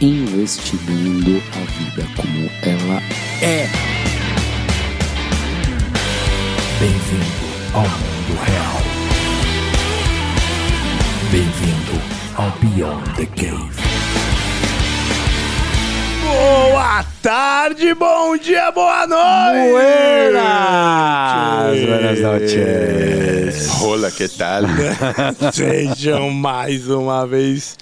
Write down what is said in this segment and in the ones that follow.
Investigando a vida como ela é. Bem-vindo ao mundo real. Bem-vindo ao Beyond the Cave. Boa tarde, bom dia, boa noite! Buenas noches. Olá, que tal? Sejam mais uma vez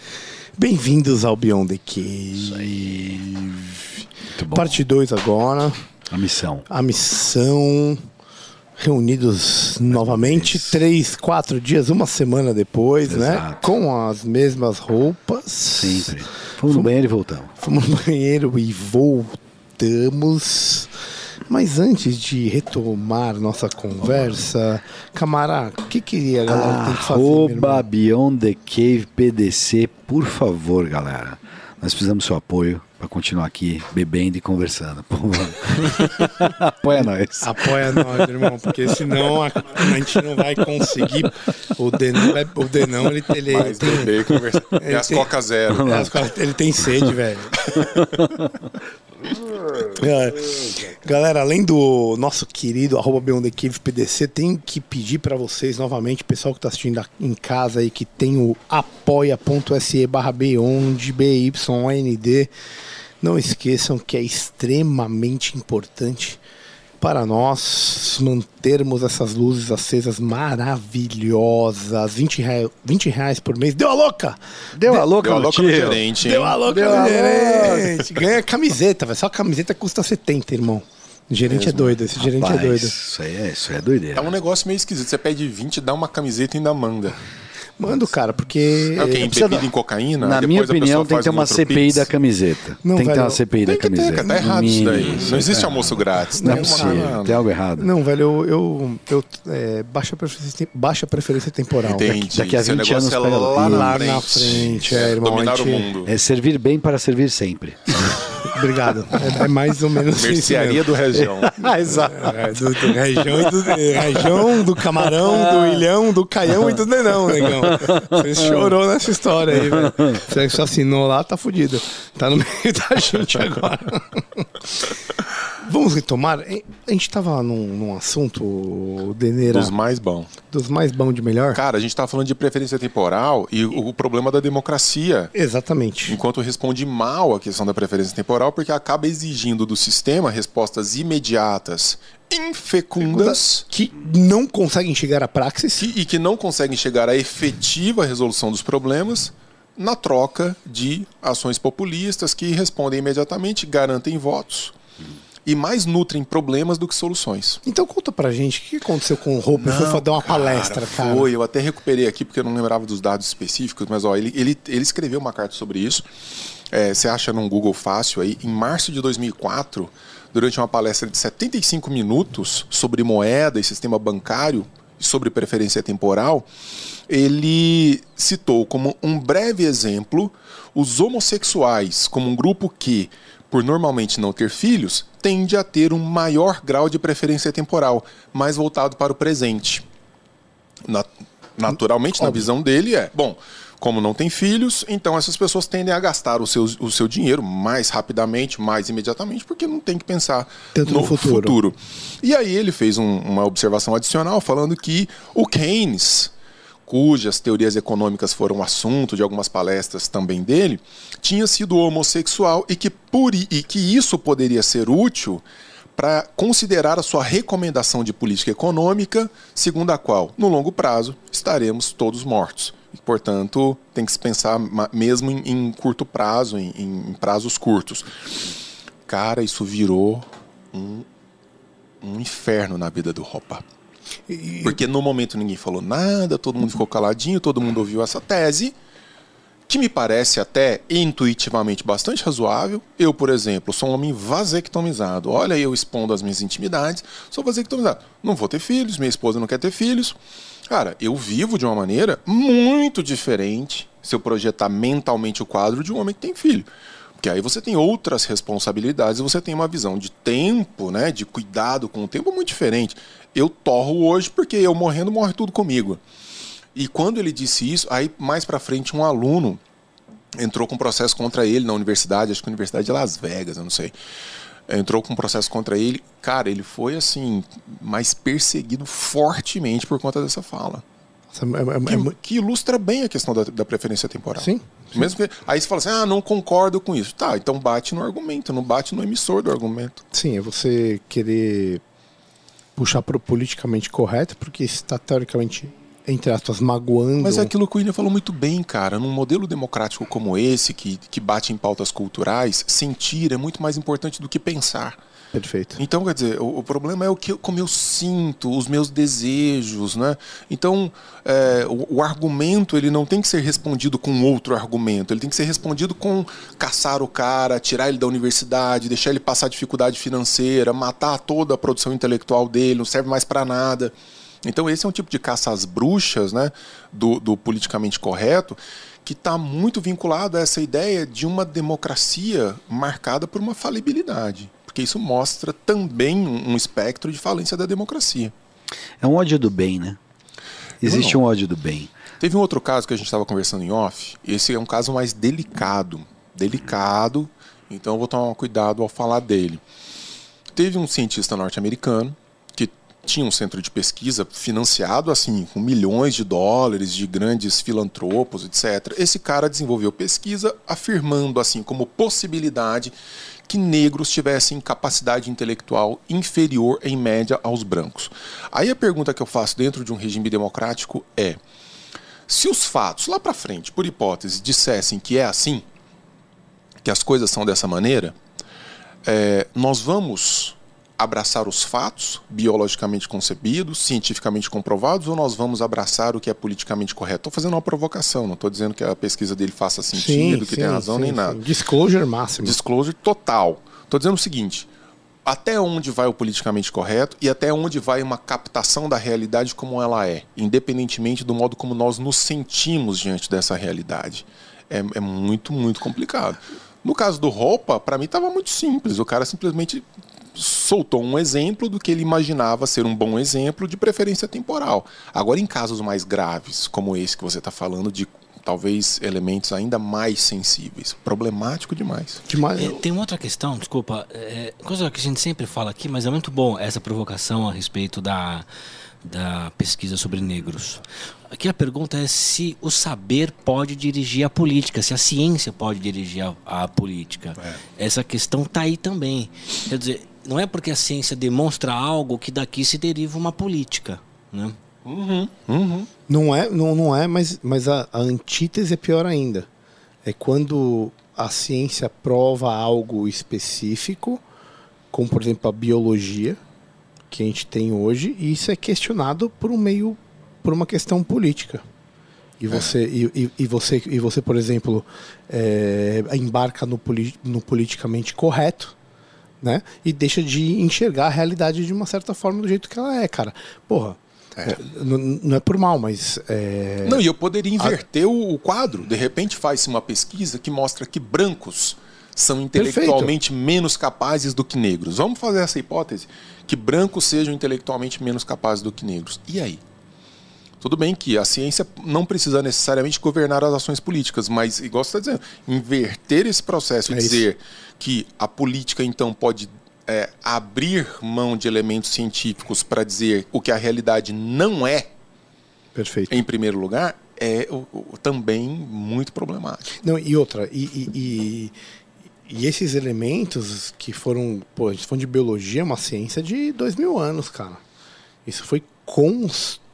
bem-vindos ao Beyond the Cave. Muito bom. Parte 2 agora, A missão. a missão. Reunidos novamente, três, quatro dias, uma semana depois, né? Exato. Com as mesmas roupas. Sempre. Fomos no banheiro e voltamos. Fomos no banheiro e voltamos. Mas antes de retomar nossa conversa, camarada, o que, que a galera tem que fazer? meu Arroba? Beyond the Cave PDC, por favor, galera. Nós precisamos do seu apoio para continuar aqui bebendo e conversando. Apoia nós. Apoia nós, irmão, porque senão a, a gente não vai conseguir. O Denão, vai- o Denão ele, ele, Mais tem, beber e conversar. E as tem- Coca Zero. É, as ele tem sede, velho. É. Galera, além do nosso querido arroba Beyond Cave PDC, tem que pedir pra vocês novamente, pessoal que tá assistindo em casa aí, que tem o apoia.se barra Beyond, B-Y-O-N-D. Não esqueçam que é extremamente importante para nós mantermos essas luzes acesas maravilhosas. 20 reais, 20 reais por mês. Deu a louca! Deu a louca, Deu a louca no gerente, hein? Deu a louca Deu no gerente. Ganha camiseta, velho. Só a camiseta custa 70, irmão. O gerente é doido, esse gerente Rapaz, é doido. Isso aí é, isso aí é doideira. É um negócio meio esquisito. Você pede 20, dá uma camiseta e ainda manda. Mando, cara, porque. É o quê? precisa Embebido em cocaína? Na minha opinião, tem que ter um uma CPI da camiseta. Não, tem que ter uma CPI da camiseta. Tá errado isso daí. Não existe almoço grátis. Não é Tem uma- possível. Tem algo errado. Não, velho, eu. eu, eu é, baixa, preferência, baixa preferência temporal. Entendi. daqui a Seu 20 negócio anos é pega lá, lá na na frente. é, irmão, Dominar o mundo. É servir bem para servir sempre. Obrigado. É, é mais ou menos isso. Mercearia do região. ah, exato. É, do, do região e do é, região, do camarão, do ilhão, do caião e do nenão, negão. Você chorou nessa história aí, velho. Você só assinou lá, tá fudido. Tá no meio da gente agora. Vamos retomar. A gente tava num, num assunto, Deneira, Dos mais bons. dos mais bons de melhor. Cara, a gente tá falando de preferência temporal e o, o problema da democracia. Exatamente. Enquanto responde mal a questão da preferência temporal, porque acaba exigindo do sistema respostas imediatas, infecundas, Que não conseguem chegar à praxis. que- e que não conseguem chegar à efetiva resolução dos problemas na troca de ações populistas que respondem imediatamente, garantem votos e mais nutrem problemas do que soluções. Então conta pra gente o que aconteceu com o Hope. Foi fazer uma palestra, cara. Foi, eu até recuperei aqui porque eu não lembrava dos dados específicos, mas ó, ele, ele, ele escreveu uma carta sobre isso. É, você acha num Google fácil aí. Em março de 2004, durante uma palestra de 75 minutos sobre moeda e sistema bancário e sobre preferência temporal, ele citou como um breve exemplo os homossexuais como um grupo que, por normalmente não ter filhos, tende a ter um maior grau de preferência temporal, mais voltado para o presente. Na- naturalmente, na visão dele, é: bom, como não tem filhos, então essas pessoas tendem a gastar o seu, o seu dinheiro mais rapidamente, mais imediatamente, porque não tem que pensar Tanto no futuro. E aí ele fez um- uma observação adicional falando que o Keynes, cujas teorias econômicas foram assunto de algumas palestras também dele, tinha sido homossexual e que, por, e que isso poderia ser útil para considerar a sua recomendação de política econômica, segundo a qual, no longo prazo, estaremos todos mortos. E, portanto, tem que se pensar mesmo em, em curto prazo, em, em prazos curtos. Cara, isso virou um, um inferno na vida do Ropa. Porque no momento ninguém falou nada, todo mundo ficou caladinho, todo mundo ouviu essa tese. que me parece até intuitivamente bastante razoável. Eu, por exemplo, sou um homem vasectomizado. Olha, eu expondo as minhas intimidades, sou vasectomizado. Não vou ter filhos, minha esposa não quer ter filhos. Cara, eu vivo de uma maneira muito diferente se eu projetar mentalmente o quadro de um homem que tem filho. Porque aí você tem outras responsabilidades e você tem uma visão de tempo, né, de cuidado com o tempo muito diferente. Eu torro hoje porque eu morrendo morre tudo comigo. E quando ele disse isso, aí mais para frente um aluno entrou com um processo contra ele na universidade, acho que a Universidade de Las Vegas, eu não sei. Entrou com um processo contra ele. Cara, ele foi assim, mais perseguido fortemente por conta dessa fala. É, é, é, Que, que ilustra bem a questão da, da preferência temporal. Sim. Mesmo que, aí você fala assim, ah, não concordo com isso. Tá, então bate no argumento, não bate no emissor do argumento. Sim, é você querer puxar pro politicamente correto, porque está teoricamente, entre aspas, magoando. Mas é aquilo que o William falou muito bem, cara. Num modelo democrático como esse, que, que bate em pautas culturais, sentir é muito mais importante do que pensar. Perfeito. Então, quer dizer, o, o problema é o que, como eu sinto, os meus desejos, né? Então, é, o, o argumento ele não tem que ser respondido com outro argumento, ele tem que ser respondido com caçar o cara, tirar ele da universidade, deixar ele passar dificuldade financeira, matar toda a produção intelectual dele, não serve mais para nada. Então, esse é um tipo de caça às bruxas, né? Do, do politicamente correto, que está muito vinculado a essa ideia de uma democracia marcada por uma falibilidade porque isso mostra também um espectro de falência da democracia. É um ódio do bem, né? Existe um ódio do bem. Teve um outro caso que a gente estava conversando em off. Esse é um caso mais delicado. Delicado. Então eu vou tomar cuidado ao falar dele. Teve um cientista norte-americano que tinha um centro de pesquisa financiado assim com milhões de dólares de grandes filantropos, etc. Esse cara desenvolveu pesquisa afirmando assim como possibilidade que negros tivessem capacidade intelectual inferior em média aos brancos. Aí a pergunta que eu faço dentro de um regime democrático é: se os fatos lá para frente, por hipótese, dissessem que é assim, que as coisas são dessa maneira, é, nós vamos abraçar os fatos biologicamente concebidos, cientificamente comprovados, ou nós vamos abraçar o que é politicamente correto? Estou fazendo uma provocação, não estou dizendo que a pesquisa dele faça sentido, que tem razão, sim, nem sim. nada. Disclosure máximo. Disclosure total. Estou dizendo o seguinte: até onde vai o politicamente correto e até onde vai uma captação da realidade como ela é, independentemente do modo como nós nos sentimos diante dessa realidade. É, é muito, muito complicado. No caso do roupa, para mim estava muito simples. O cara simplesmente soltou um exemplo do que ele imaginava ser um bom exemplo de preferência temporal. Agora, em casos mais graves, como esse que você está falando, de talvez elementos ainda mais sensíveis, problemático demais. Demais. É, tem uma outra questão, desculpa, é, coisa que a gente sempre fala aqui, mas é muito bom essa provocação a respeito da, da pesquisa sobre negros. Aqui a pergunta é se o saber pode dirigir a política, se a ciência pode dirigir a, a política. Essa questão está aí também. Quer dizer, não é porque a ciência demonstra algo que daqui se deriva uma política. Né? Não é, não, não é, mas, mas a, a antítese é pior ainda. É quando a ciência prova algo específico, como por exemplo a biologia que a gente tem hoje, e isso é questionado por um meio, por uma questão política. E você, e, e, e você, e você, por exemplo, é, embarca no, no politicamente correto, né? E deixa de enxergar a realidade de uma certa forma do jeito que ela é, cara. Porra, é, n- não é por mal, mas é, Não, e eu poderia inverter o, o quadro. De repente faz-se uma pesquisa que mostra que brancos são intelectualmente menos capazes do que negros. Vamos fazer essa hipótese? Que brancos sejam intelectualmente menos capazes do que negros. E aí? Tudo bem que a ciência não precisa necessariamente governar as ações políticas, mas, igual você está dizendo, inverter esse processo e É isso. dizer que a política, então, pode é, abrir mão de elementos científicos para dizer o que a realidade não é, perfeito. em primeiro lugar, é o- o- também muito problemático. Não, e outra, e, e, e- e esses elementos que foram, pô, a gente tá falando de biologia, é uma ciência de dois mil anos, cara. Isso foi construído.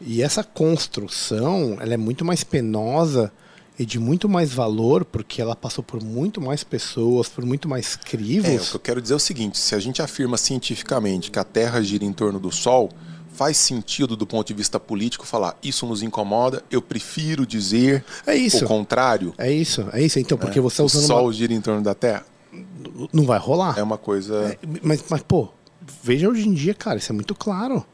E essa construção, ela é muito mais penosa e de muito mais valor, porque ela passou por muito mais pessoas, por muito mais É, o crivos. que eu quero dizer é o seguinte: se a gente afirma cientificamente que a Terra gira em torno do Sol, faz sentido do ponto de vista político falar isso nos incomoda, eu prefiro dizer É isso. o contrário. É isso, é isso. Então, porque você o está usando Sol uma... gira em torno da Terra. Não vai rolar. É uma coisa. É, mas, mas, pô, veja hoje em dia, cara, isso é muito claro.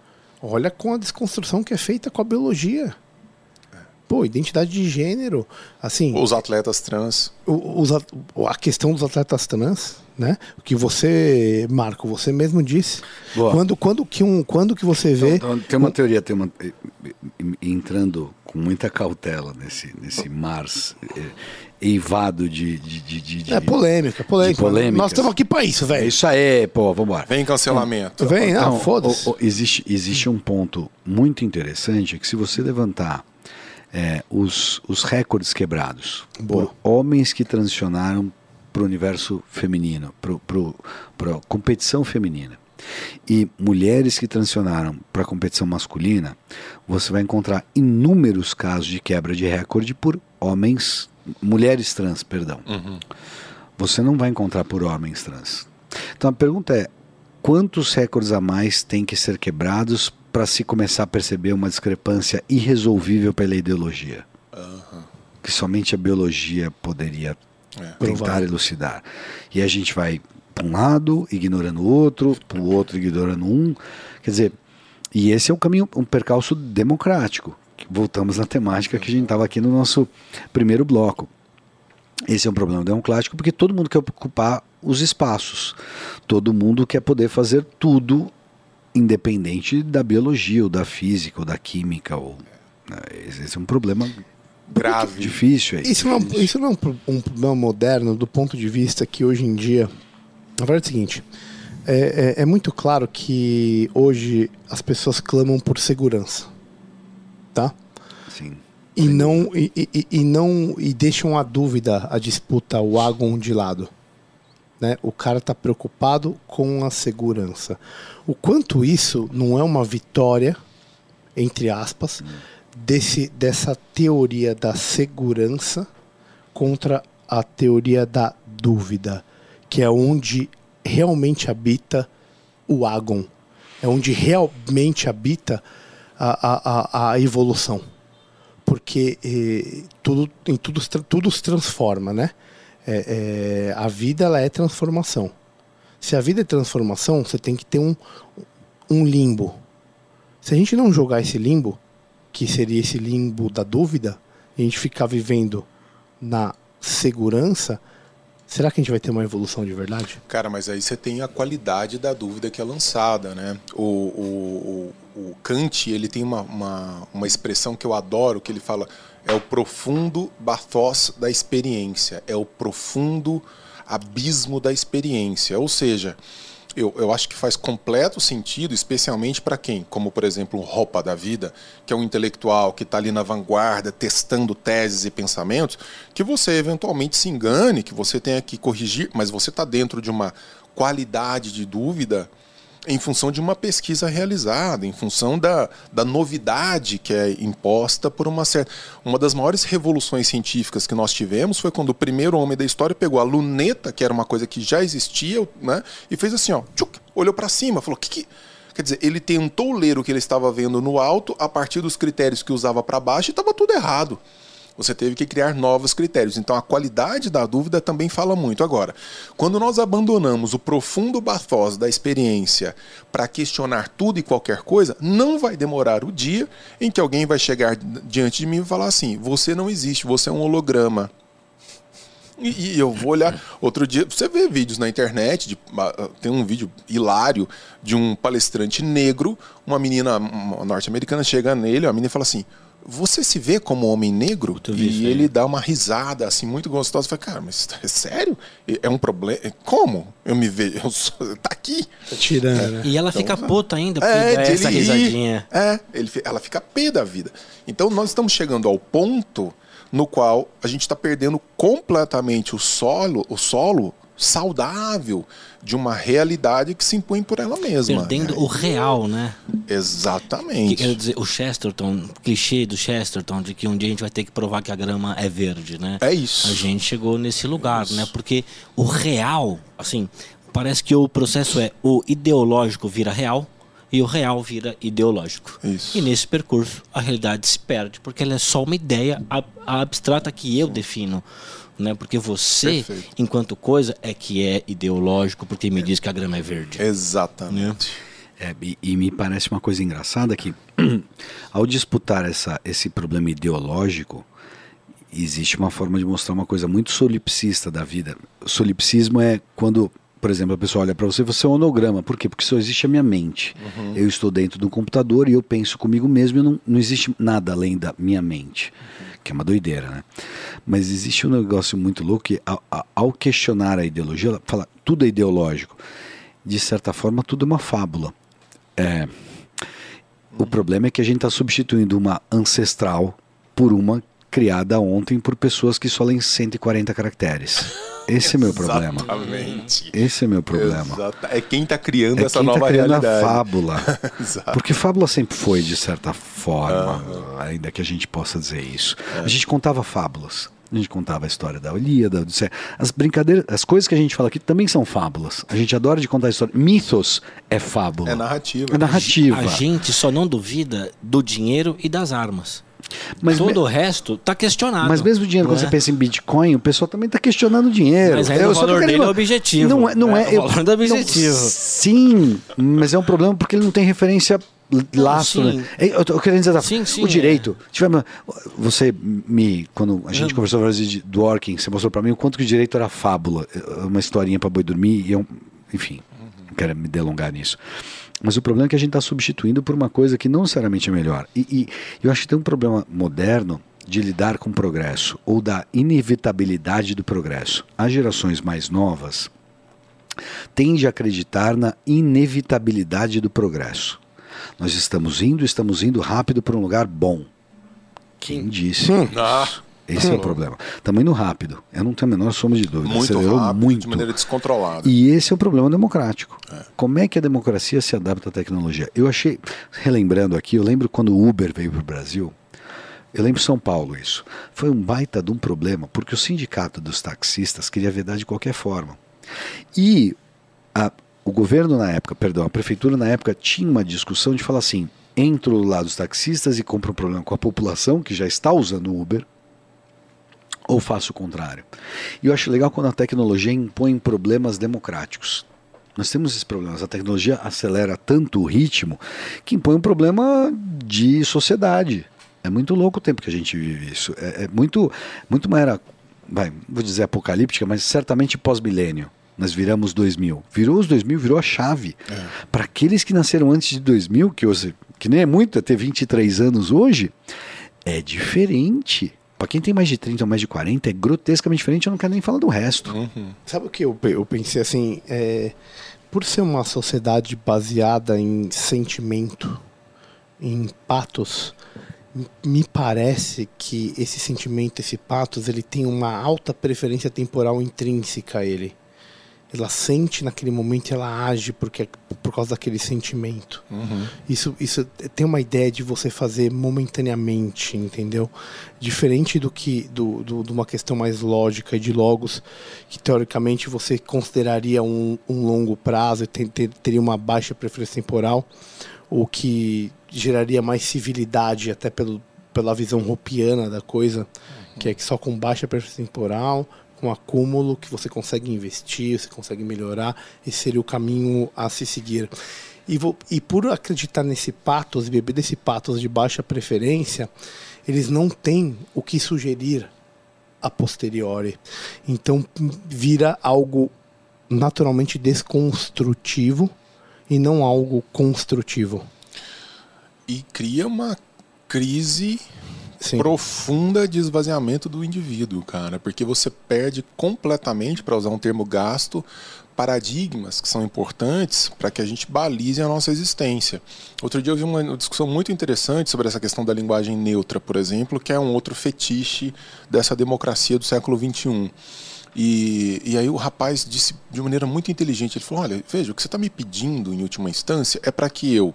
Olha com a desconstrução que é feita com a biologia. Pô, identidade de gênero, assim, Os atletas trans. os a questão dos atletas trans, né? O que você, Marco, você mesmo disse. Boa. Quando, quando, que um, quando que você vê. Então, tem uma teoria, tem uma, entrando com muita cautela nesse, nesse mar eivado de, de, de, de- de- é polêmica, polêmica. de polêmicas. Nós estamos aqui pra isso, É velho. isso aí, pô, vambora. Vem cancelamento. Vem, ah, Então, foda-se. o- o- existe, existe um ponto muito interessante que se você levantar é, os, os recordes quebrados Boa. por homens que transicionaram para o universo feminino, para a competição feminina, e mulheres que transicionaram para a competição masculina, você vai encontrar inúmeros casos de quebra de recorde por homens, mulheres trans, perdão. Você não vai encontrar por homens trans. Então a pergunta é: quantos recordes a mais tem que ser quebrados para se começar a perceber uma discrepância irresolvível pela ideologia? Que somente a biologia poderia tentar Provável. elucidar. E a gente vai para um lado, ignorando o outro, para o outro, ignorando um. Quer dizer, e esse é um caminho, um percalço democrático. Voltamos na temática que a gente estava aqui no nosso primeiro bloco. Esse é um problema democrático porque todo mundo quer ocupar os espaços. Todo mundo quer poder fazer tudo independente da biologia, ou da física, ou da química. Ou, né, esse é um problema Grave. difícil. É Isso não, é um- difícil. isso não é um, pro- um problema moderno do ponto de vista que hoje em dia. Na verdade é o seguinte: é, é- é muito claro que hoje as pessoas clamam por segurança. Tá? Sim. E não, e, e- e não e deixam a dúvida, a disputa, o agon de lado. Né? O cara está preocupado com a segurança. O quanto isso não é uma vitória, entre aspas, desse, dessa teoria da segurança contra a teoria da dúvida, que é onde realmente habita o agon, é onde realmente habita a, a, a, evolução porque eh, tudo, em tudo, tudo se transforma, né? É, é, a vida ela é transformação. Se a vida é transformação, você tem que ter um, um limbo. Se a gente não jogar esse limbo, que seria esse limbo da dúvida, e a gente ficar vivendo na segurança, será que a gente vai ter uma evolução de verdade? Cara, mas aí você tem a qualidade da dúvida que é lançada, né? O, o, o, o Kant, ele tem uma, uma, uma expressão que eu adoro, que ele fala, é o profundo bathos da experiência, é o profundo abismo da experiência. Ou seja, eu, eu acho que faz completo sentido, especialmente para quem, como por exemplo, um roupa da vida, que é um intelectual que está ali na vanguarda, testando teses e pensamentos, que você eventualmente se engane, que você tenha que corrigir, mas você está dentro de uma qualidade de dúvida em função de uma pesquisa realizada, em função da, da novidade que é imposta por uma certa. Uma das maiores revoluções científicas que nós tivemos foi quando o primeiro homem da história pegou a luneta, que era uma coisa que já existia, né, e fez assim, ó, tchuc, olhou para cima, falou: que, que. Quer dizer, ele tentou ler o que ele estava vendo no alto a partir dos critérios que usava para baixo e estava tudo errado. Você teve que criar novos critérios. Então a qualidade da dúvida também fala muito. Agora, quando nós abandonamos o profundo bathos da experiência para questionar tudo e qualquer coisa, não vai demorar o dia em que alguém vai chegar diante de mim e falar assim: você não existe, você é um holograma. E, eu vou olhar. Outro dia, você vê vídeos na internet, de, ah, tem um vídeo hilário de um palestrante negro, uma menina norte-americana chega nele, a menina fala assim: Você se vê como homem negro? E aí. ele dá uma risada, assim, muito gostosa. Falei, cara, mas é sério? É um problema? Como? Eu me vejo. Eu sou, tá aqui. Tá tirando, né? E ela fica puta ainda porque É, essa ele risadinha. É, ele, ela fica pé da vida. Então nós estamos chegando ao ponto no qual a gente está perdendo completamente o solo, o solo saudável de uma realidade que se impõe por ela mesma. Perdendo É, o real, né? Exatamente. Que quer dizer, o Chesterton, o clichê do Chesterton, de que um dia a gente vai ter que provar que a grama é verde, né? É isso. A gente chegou nesse lugar, né? Porque o real, assim, parece que o processo é o ideológico vira real e o real vira ideológico. Isso. E nesse percurso a realidade se perde, porque ela é só uma ideia ab- abstrata que eu defino. Né? Porque você, Perfeito. enquanto coisa, é que é ideológico, porque me diz que a grama é verde. Exatamente. É, e, e me parece uma coisa engraçada que, ao disputar essa, esse problema ideológico, existe uma forma de mostrar uma coisa muito solipsista da vida. Solipsismo é quando, por exemplo, a pessoa olha para você, você é um holograma. Por quê? Porque só existe a minha mente. Eu estou dentro do computador e eu penso comigo mesmo e não, não existe nada além da minha mente. Que é uma doideira, né? Mas existe um negócio muito louco que, ao, ao- ao questionar a ideologia, ela fala tudo é ideológico. De certa forma, tudo é uma fábula. É, o problema é que a gente está substituindo uma ancestral por uma criada ontem por pessoas que só leem 140 caracteres. Esse é meu problema. Exatamente. Esse é meu problema. Exata- É quem está criando É essa quem nova tá criando realidade. a fábula. Exato. Porque fábula sempre foi, de certa forma, ainda que a gente possa dizer isso. A gente contava fábulas. A gente contava a história da Ilíada, da Odisseia. As brincadeiras, as coisas que a gente fala aqui também são fábulas. A gente adora de contar história. Mitos é fábula. É narrativa. É narrativa. A gente só não duvida do dinheiro e das armas. Mas, Todo me- o resto tá questionado. mas mesmo o dinheiro, quando não você é? pensa em Bitcoin, o pessoal também está questionando o dinheiro. Mas ainda Eu o valor dele é objetivo. Não é, não é, É, o valor do objetivo. não- sim, mas é um problema porque ele não tem referência l- lastro. sim. né? É, Eu tô querendo dizer, Sim, sim, o direito. Tivemos, você me, quando a gente conversou várias vezes de- do Orkin, você mostrou para mim o quanto que o direito era fábula, é uma historinha para boi dormir, e eu, enfim, não quero me delongar nisso. Mas o problema é que a gente está substituindo por uma coisa que não necessariamente é melhor. E, e eu acho que tem um problema moderno de lidar com o progresso, ou da inevitabilidade do progresso. As gerações mais novas tendem a acreditar na inevitabilidade do progresso. Nós estamos indo, estamos indo rápido para um lugar bom. Quem disse? Ah, Esse é o problema. Indo rápido. Eu não tenho a menor sombra de dúvida. muito Acelerou rápido, muito. de maneira descontrolada. E esse é o problema democrático. Como é que a democracia se adapta à tecnologia? Eu achei, relembrando aqui, eu lembro quando o Uber veio para o Brasil, eu lembro São Paulo isso. Foi um baita de um problema, porque o sindicato dos taxistas queria vedar de qualquer forma. E a- o governo na época, perdão, a prefeitura na época tinha uma discussão de falar assim: entro do lado dos taxistas e compro um problema com a população que já está usando o Uber, ou faço o contrário. E eu acho legal quando a tecnologia impõe problemas democráticos. Nós temos esses problemas. A tecnologia acelera tanto o ritmo que impõe um problema de sociedade. É muito louco o tempo que a gente vive isso. É, é muito, muito uma era, vai, vou dizer apocalíptica, mas certamente pós-milênio. Nós viramos 2000. Virou os 2000, virou a chave. Para aqueles que nasceram antes de 2000, que, hoje, que nem é muito, é ter 23 anos hoje, é diferente. Para quem tem mais de 30 ou mais de 40, é grotescamente diferente. Eu não quero nem falar do resto. Sabe o que eu, eu pensei assim? É, por ser uma sociedade baseada em sentimento, em patos, me parece que esse sentimento, esse patos, ele tem uma alta preferência temporal intrínseca a ele. Ela sente naquele momento, ela age porque por causa daquele sentimento. Isso, isso tem uma ideia de você fazer momentaneamente, entendeu? Diferente do que do, do- de uma questão mais lógica de logos, que teoricamente você consideraria um, um longo prazo e tem- ter- teria uma baixa preferência temporal, o que geraria mais civilidade até pelo, pela visão ropiana da coisa, que é que só com baixa preferência temporal, com acúmulo que você consegue investir, você consegue melhorar, esse seria o caminho a se seguir. E, vou, e por acreditar nesse patos beber desse patos de baixa preferência, eles não têm o que sugerir a posteriori. Então vira algo naturalmente desconstrutivo e não algo construtivo. E cria uma crise Sim. profunda de esvaziamento do indivíduo, cara, porque você perde completamente, para usar um termo gasto, paradigmas que são importantes para que a gente balize a nossa existência. Outro dia eu vi uma discussão muito interessante sobre essa questão da linguagem neutra, por exemplo, que é um outro fetiche dessa democracia do século XXI. E, e aí o rapaz disse de maneira muito inteligente, ele falou, olha, veja, o que você está me pedindo em última instância é para que eu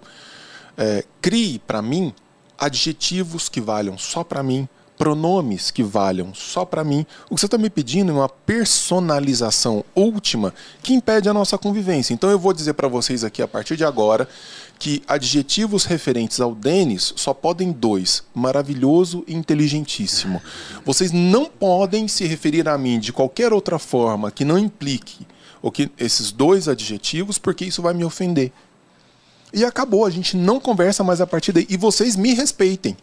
é, crie para mim adjetivos que valham só para mim, pronomes que valham só para mim. O que você está me pedindo é uma personalização última que impede a nossa convivência. Então eu vou dizer para vocês aqui a partir de agora que adjetivos referentes ao Denis só podem dois: maravilhoso e inteligentíssimo. Vocês não podem se referir a mim de qualquer outra forma que não implique o que esses dois adjetivos, porque isso vai me ofender. E acabou, a gente não conversa mais a partir daí. E vocês me respeitem.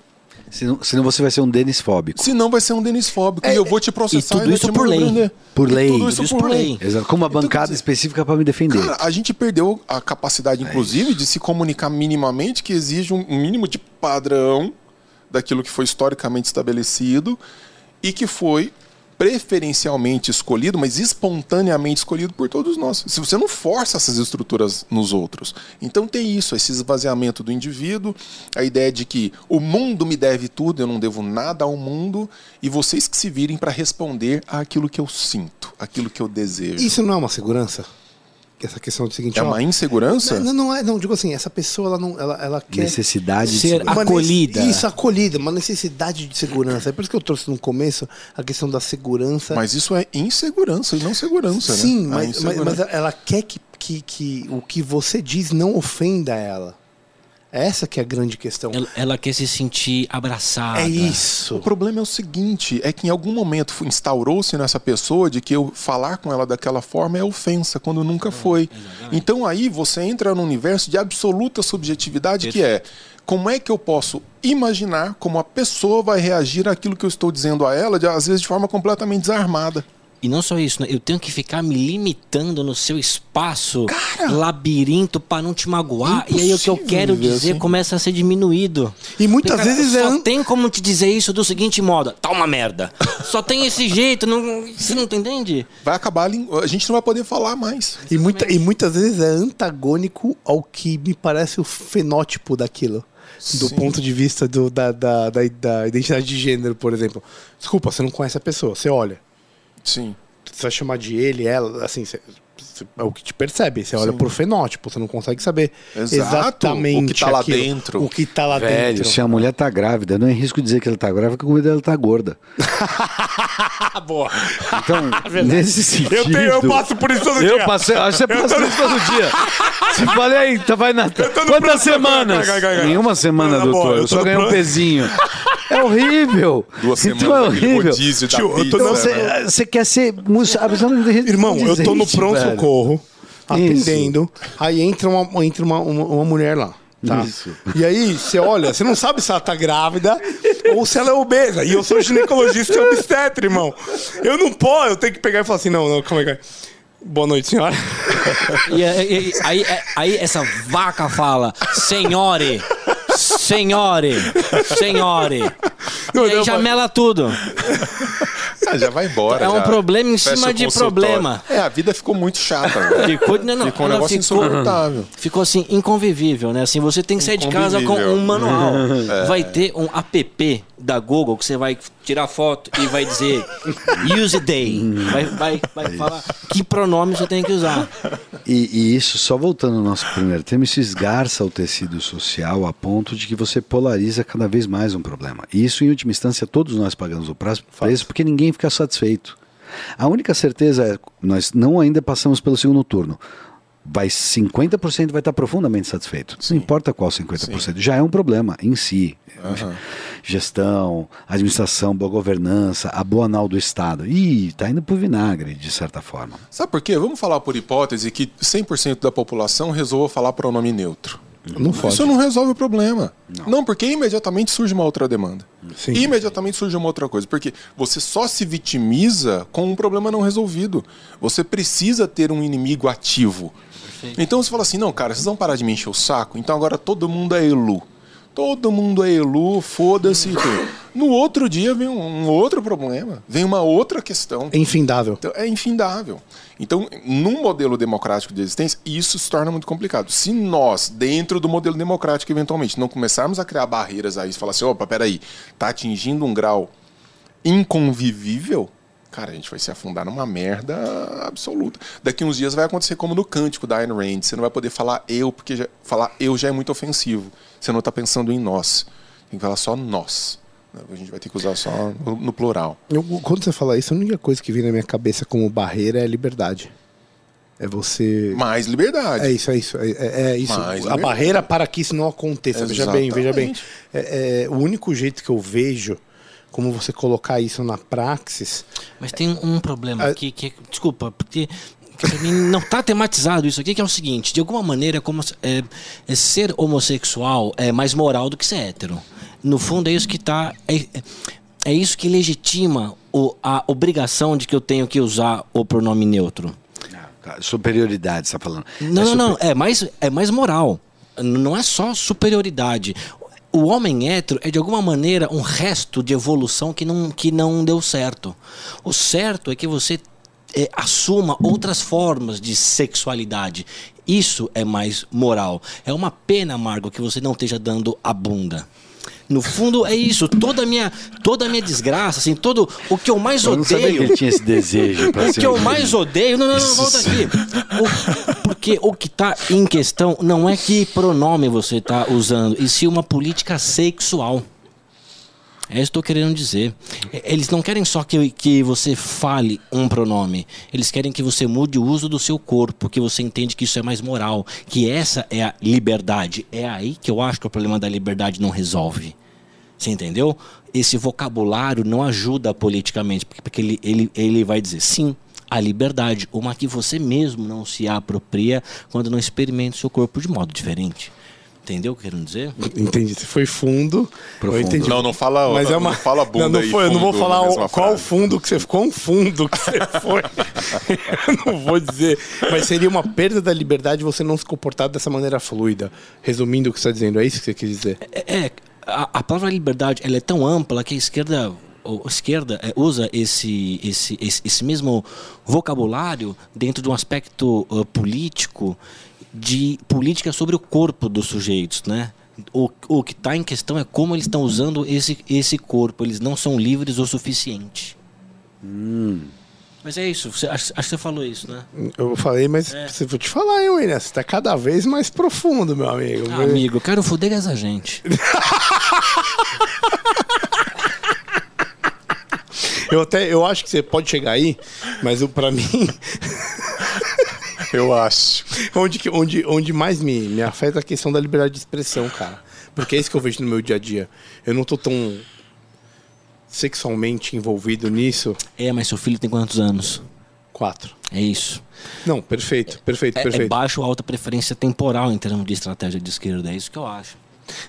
Senão, senão você vai ser um Denis fóbico. Senão vai ser um Denis fóbico e eu vou te processar e tudo isso por lei. Por E lei. Tudo isso por lei. Exato. Com uma Então, bancada específica para me defender. Cara, a gente perdeu a capacidade, inclusive, de se comunicar minimamente, que exige um mínimo de padrão daquilo que foi historicamente estabelecido e que foi preferencialmente escolhido, mas espontaneamente escolhido por todos nós. Se você não força essas estruturas nos outros. Então tem isso, esse esvaziamento do indivíduo, a ideia de que o mundo me deve tudo, eu não devo nada ao mundo, e vocês que se virem para responder àquilo que eu sinto, aquilo que eu desejo. Isso não é uma segurança? Essa questão do seguinte, É ó, uma insegurança? Não, não é, não, digo assim, essa pessoa ela não ela, ela quer Necessidade de Ser acolhida. Isso, acolhida, uma necessidade de segurança. É por isso que eu trouxe no começo a questão da segurança. Mas isso é insegurança e não segurança, Sim, né? Mas, mas, mas ela quer que, que, que o que você diz não ofenda ela. Essa que é a grande questão. Ela, ela quer se sentir abraçada. É isso. O problema é o seguinte, é que em algum momento instaurou-se nessa pessoa de que eu falar com ela daquela forma é ofensa, quando nunca foi. Então aí você entra num universo de absoluta subjetividade que é como é que eu posso imaginar como a pessoa vai reagir àquilo que eu estou dizendo a ela, de- às vezes de forma completamente desarmada. E não só isso, né? eu tenho que ficar me limitando no seu espaço, labirinto, para não te magoar. E aí o que eu quero dizer assim. começa a ser diminuído. E muitas Porque, cara, vezes é só tem como te dizer isso do seguinte modo: tá uma merda. Só tem esse jeito, não, você não entende? Vai acabar, a lin- a gente não vai poder falar mais. E, muita, e muitas vezes é antagônico ao que me parece o fenótipo daquilo. Do Sim. ponto de vista do- da, da, da, da identidade de gênero, por exemplo. Desculpa, você não conhece a pessoa, você olha. Sim. Você vai chamar de ele, ela, assim, é o que te percebe. Você olha Sim. pro fenótipo, você não consegue saber Exato, exatamente o que tá lá aquilo, dentro. O que tá lá Velho, dentro. se a mulher tá grávida, não é risco dizer que ela tá grávida, porque o dela tá gorda. Boa. Então, nesse sentido. Eu, tenho, eu passo por isso todo Eu dia. passei, acho que você passa isso todo dia. Se falei aí, tá, vai na. tô no Quantas pronto- semanas? Vai, vai. Nenhuma semana, bom, doutor. eu Eu tô só ganhei um pezinho. É horrível. Duas então semanas é horrível. rodízio Tio, eu tô você, você quer ser. Irmão, eu tô no pronto-socorro, Isso. atendendo. Aí entra uma, entra uma, uma, uma mulher lá. Tá? Isso. E aí, você olha, você não sabe se ela tá grávida ou se ela é obesa. E eu sou ginecologista e obstetra, irmão. Eu não posso, eu tenho que pegar e falar assim: não, não, calma aí, calma aí. Boa noite, senhora. E, e- e- aí, é- aí essa vaca fala: Senhore, senhore, senhore. Não, E aí não, já mas- mela tudo. Ah, já vai embora. É um já. problema em Fecha cima de problema. É, a vida ficou muito chata, velho. Ficou, não, não, Ficou um negócio ficou, insuportável. ficou assim, inconvivível, né? Assim, você tem que sair de casa com um manual. Vai ter um app da Google que você vai tirar foto e vai dizer use day. Vai, vai, vai falar que pronome você tem que usar. E, e isso, só voltando ao nosso primeiro tema, isso esgarça o tecido social a ponto de que você polariza cada vez mais um problema. E isso, em última instância, todos nós pagamos o prazo- preço porque ninguém fica satisfeito. A única certeza é nós não ainda passamos pelo segundo turno. Vai 50% vai estar profundamente satisfeito. Não importa qual 50%, já é um problema em si. Gestão, administração, boa governança, a boa anal do Estado. Ih, tá indo pro vinagre, de certa forma. Sabe por quê? Vamos falar por hipótese que 100% da população resolva falar pronome neutro. Não. Isso não resolve o problema. Não. porque imediatamente surge uma outra demanda. Sim. Imediatamente surge uma outra coisa. Porque você só se vitimiza com um problema não resolvido. Você precisa ter um inimigo ativo. Então você fala assim: não, cara, vocês vão parar de me encher o saco, então agora todo mundo é Elu. Todo mundo é Elu, foda-se. No outro dia vem um, um outro problema, vem uma outra questão. É infindável. Então, é infindável. Então, num modelo democrático de existência, isso se torna muito complicado. Se nós, dentro do modelo democrático, eventualmente, não começarmos a criar barreiras aí, falar assim, opa, peraí, tá atingindo um grau inconvivível, cara, a gente vai se afundar numa merda absoluta. Daqui uns dias vai acontecer como no cântico da Ayn Rand, você não vai poder falar eu, porque já- falar eu já é muito ofensivo. Você não tá pensando em nós. Tem que falar só nós. A gente vai ter que usar só no, no plural. Eu- quando você fala isso, a única coisa que vem na minha cabeça como barreira é liberdade. É você. Mais liberdade. É isso, é isso. É, é- é isso. A barreira para que isso não aconteça. Veja bem, veja bem. Exatamente. É, é, o único jeito que eu vejo como você colocar isso na praxis. Mas tem um problema Ah. aqui que é, desculpa, porque que pra mim não tá tematizado isso aqui, que é o seguinte, de alguma maneira como é, é ser homossexual é mais moral do que ser hétero. No fundo é isso que tá é, é- isso que legitima o- a obrigação de que eu tenho que usar o pronome neutro. Superioridade, você está falando. Não, É não, não. super- É mais, é mais moral. Não é só superioridade. O homem hétero é, de alguma maneira, um resto de evolução que não, que não deu certo. O certo é que você é, assuma outras formas de sexualidade. Isso é mais moral. É uma pena, Margot, que você não esteja dando a bunda. No fundo, é isso. Toda a minha, toda a minha desgraça, assim, todo o que eu mais Eu não sabia que odeio. ele tinha esse desejo pra O que eu mais odeio. Não, não, não, volta aqui. O- porque o que está em questão não é que pronome você está usando, e sim uma política sexual. É isso que eu estou querendo dizer. Eles não querem só que, que você fale um pronome. Eles querem que você mude o uso do seu corpo, que você entende que isso é mais moral, que essa é a liberdade. É aí que eu acho que o problema da liberdade não resolve. Você entendeu? Esse vocabulário não ajuda politicamente, porque, ele, ele, ele vai dizer sim, a liberdade, uma que você mesmo não se apropria quando não experimenta o seu corpo de modo diferente. Entendeu o que eu quero dizer? Entendi. Você foi fundo. Profundo. Eu entendi. Não, não fala- Mas é uma... não fala bunda não, não foi, Eu não vou falar o- qual frase. fundo que você quão fundo que você foi. eu não vou dizer. Mas seria uma perda da liberdade você não se comportar dessa maneira fluida. Resumindo o que você está dizendo, é isso que você quis dizer? É, é, a, a palavra liberdade ela é tão ampla que a esquerda, ou esquerda é, usa esse, esse, esse, esse mesmo vocabulário dentro de um aspecto uh, político de política sobre o corpo dos sujeitos, né? O, o que está em questão é como eles estão usando esse, esse corpo. Eles não são livres o suficiente. Mas é isso. Você, acho, acho que você falou isso, né? Eu falei, mas É. você vou te falar, hein, William? Você tá cada vez mais profundo, meu amigo. Ah, amigo, eu quero foder essa gente. Eu até eu acho que você pode chegar aí, mas pra mim, Eu acho. onde, onde, onde mais me, me afeta é a questão da liberdade de expressão, cara. Porque é isso que eu vejo no meu dia a dia. Eu não tô tão sexualmente envolvido nisso. É, mas seu filho tem quantos anos? Quatro. É isso. Não, perfeito, perfeito, É, é perfeito. baixo ou alta preferência temporal em termos de estratégia de esquerda. É isso que eu acho.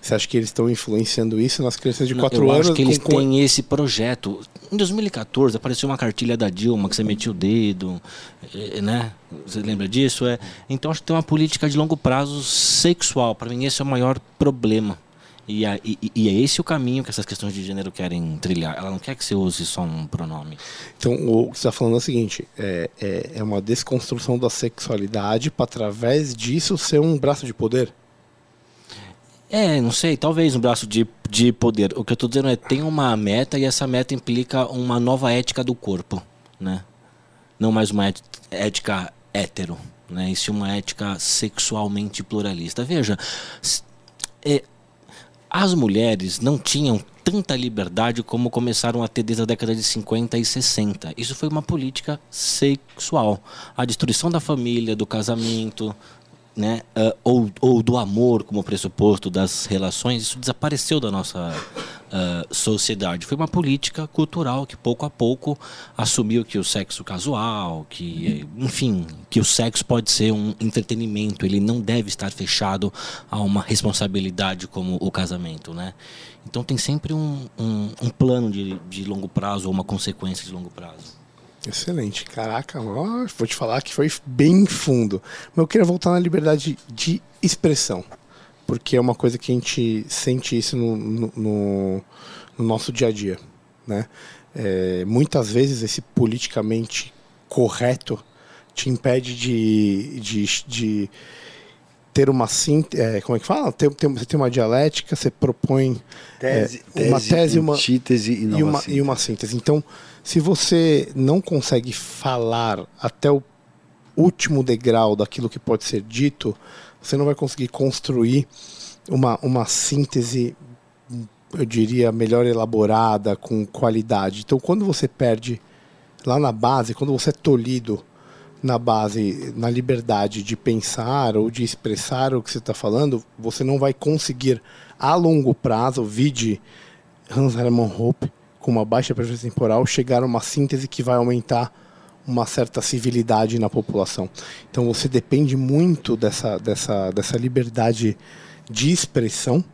Você acha que eles estão influenciando isso nas crianças de Não, quatro eu anos? acho que eles com- com- têm esse projeto. Em 2014 apareceu uma cartilha da Dilma que você metia o dedo, eh, né? Você lembra disso? É. Então acho que tem uma política de longo prazo sexual. Para mim esse é o maior problema. E, a- e- e é esse o caminho que essas questões de gênero querem trilhar. Ela não quer que você use só um pronome. Então, o que você está falando é o seguinte: é, é, é uma desconstrução da sexualidade para, através disso, ser um braço de poder. É, não sei, talvez um braço de, de poder. O que eu tô dizendo é tem uma meta e essa meta implica uma nova ética do corpo, né? Não mais uma ét- ética hétero, né? E sim uma ética sexualmente pluralista. Veja, é, as mulheres não tinham tanta liberdade como começaram a ter desde a década de 50 e 60. Isso foi uma política sexual. A destruição da família, do casamento, né, ah, ou, ou do amor como pressuposto das relações, isso desapareceu da nossa ah, sociedade. Foi uma política cultural que pouco a pouco assumiu que o sexo casual, que, enfim, que o sexo pode ser um entretenimento, ele não deve estar fechado a uma responsabilidade como o casamento, né? Então tem sempre um, um, um plano de, de longo prazo ou uma consequência de longo prazo. Excelente. Caraca, ó, vou te falar que foi bem fundo. Mas eu queria voltar na liberdade de expressão. Porque é uma coisa que a gente sente isso no, no- no- no nosso dia a dia. Né? É, muitas vezes esse politicamente correto te impede de, de, de ter uma síntese. como é que fala? Tem, tem, você tem uma dialética, você propõe Tese, é, uma tese, uma, antítese e, e uma, e uma síntese. Então, se você não consegue falar até o último degrau daquilo que pode ser dito, você não vai conseguir construir uma, uma síntese eu diria, melhor elaborada, com qualidade. Então, quando você perde lá na base, quando você é tolhido na base, na liberdade de pensar ou de expressar o que você está falando, você não vai conseguir a longo prazo, vide Hans Hermann Hoppe, com uma baixa preferência temporal, chegar a uma síntese que vai aumentar uma certa civilidade na população. Então você depende muito dessa, dessa, dessa liberdade de expressão,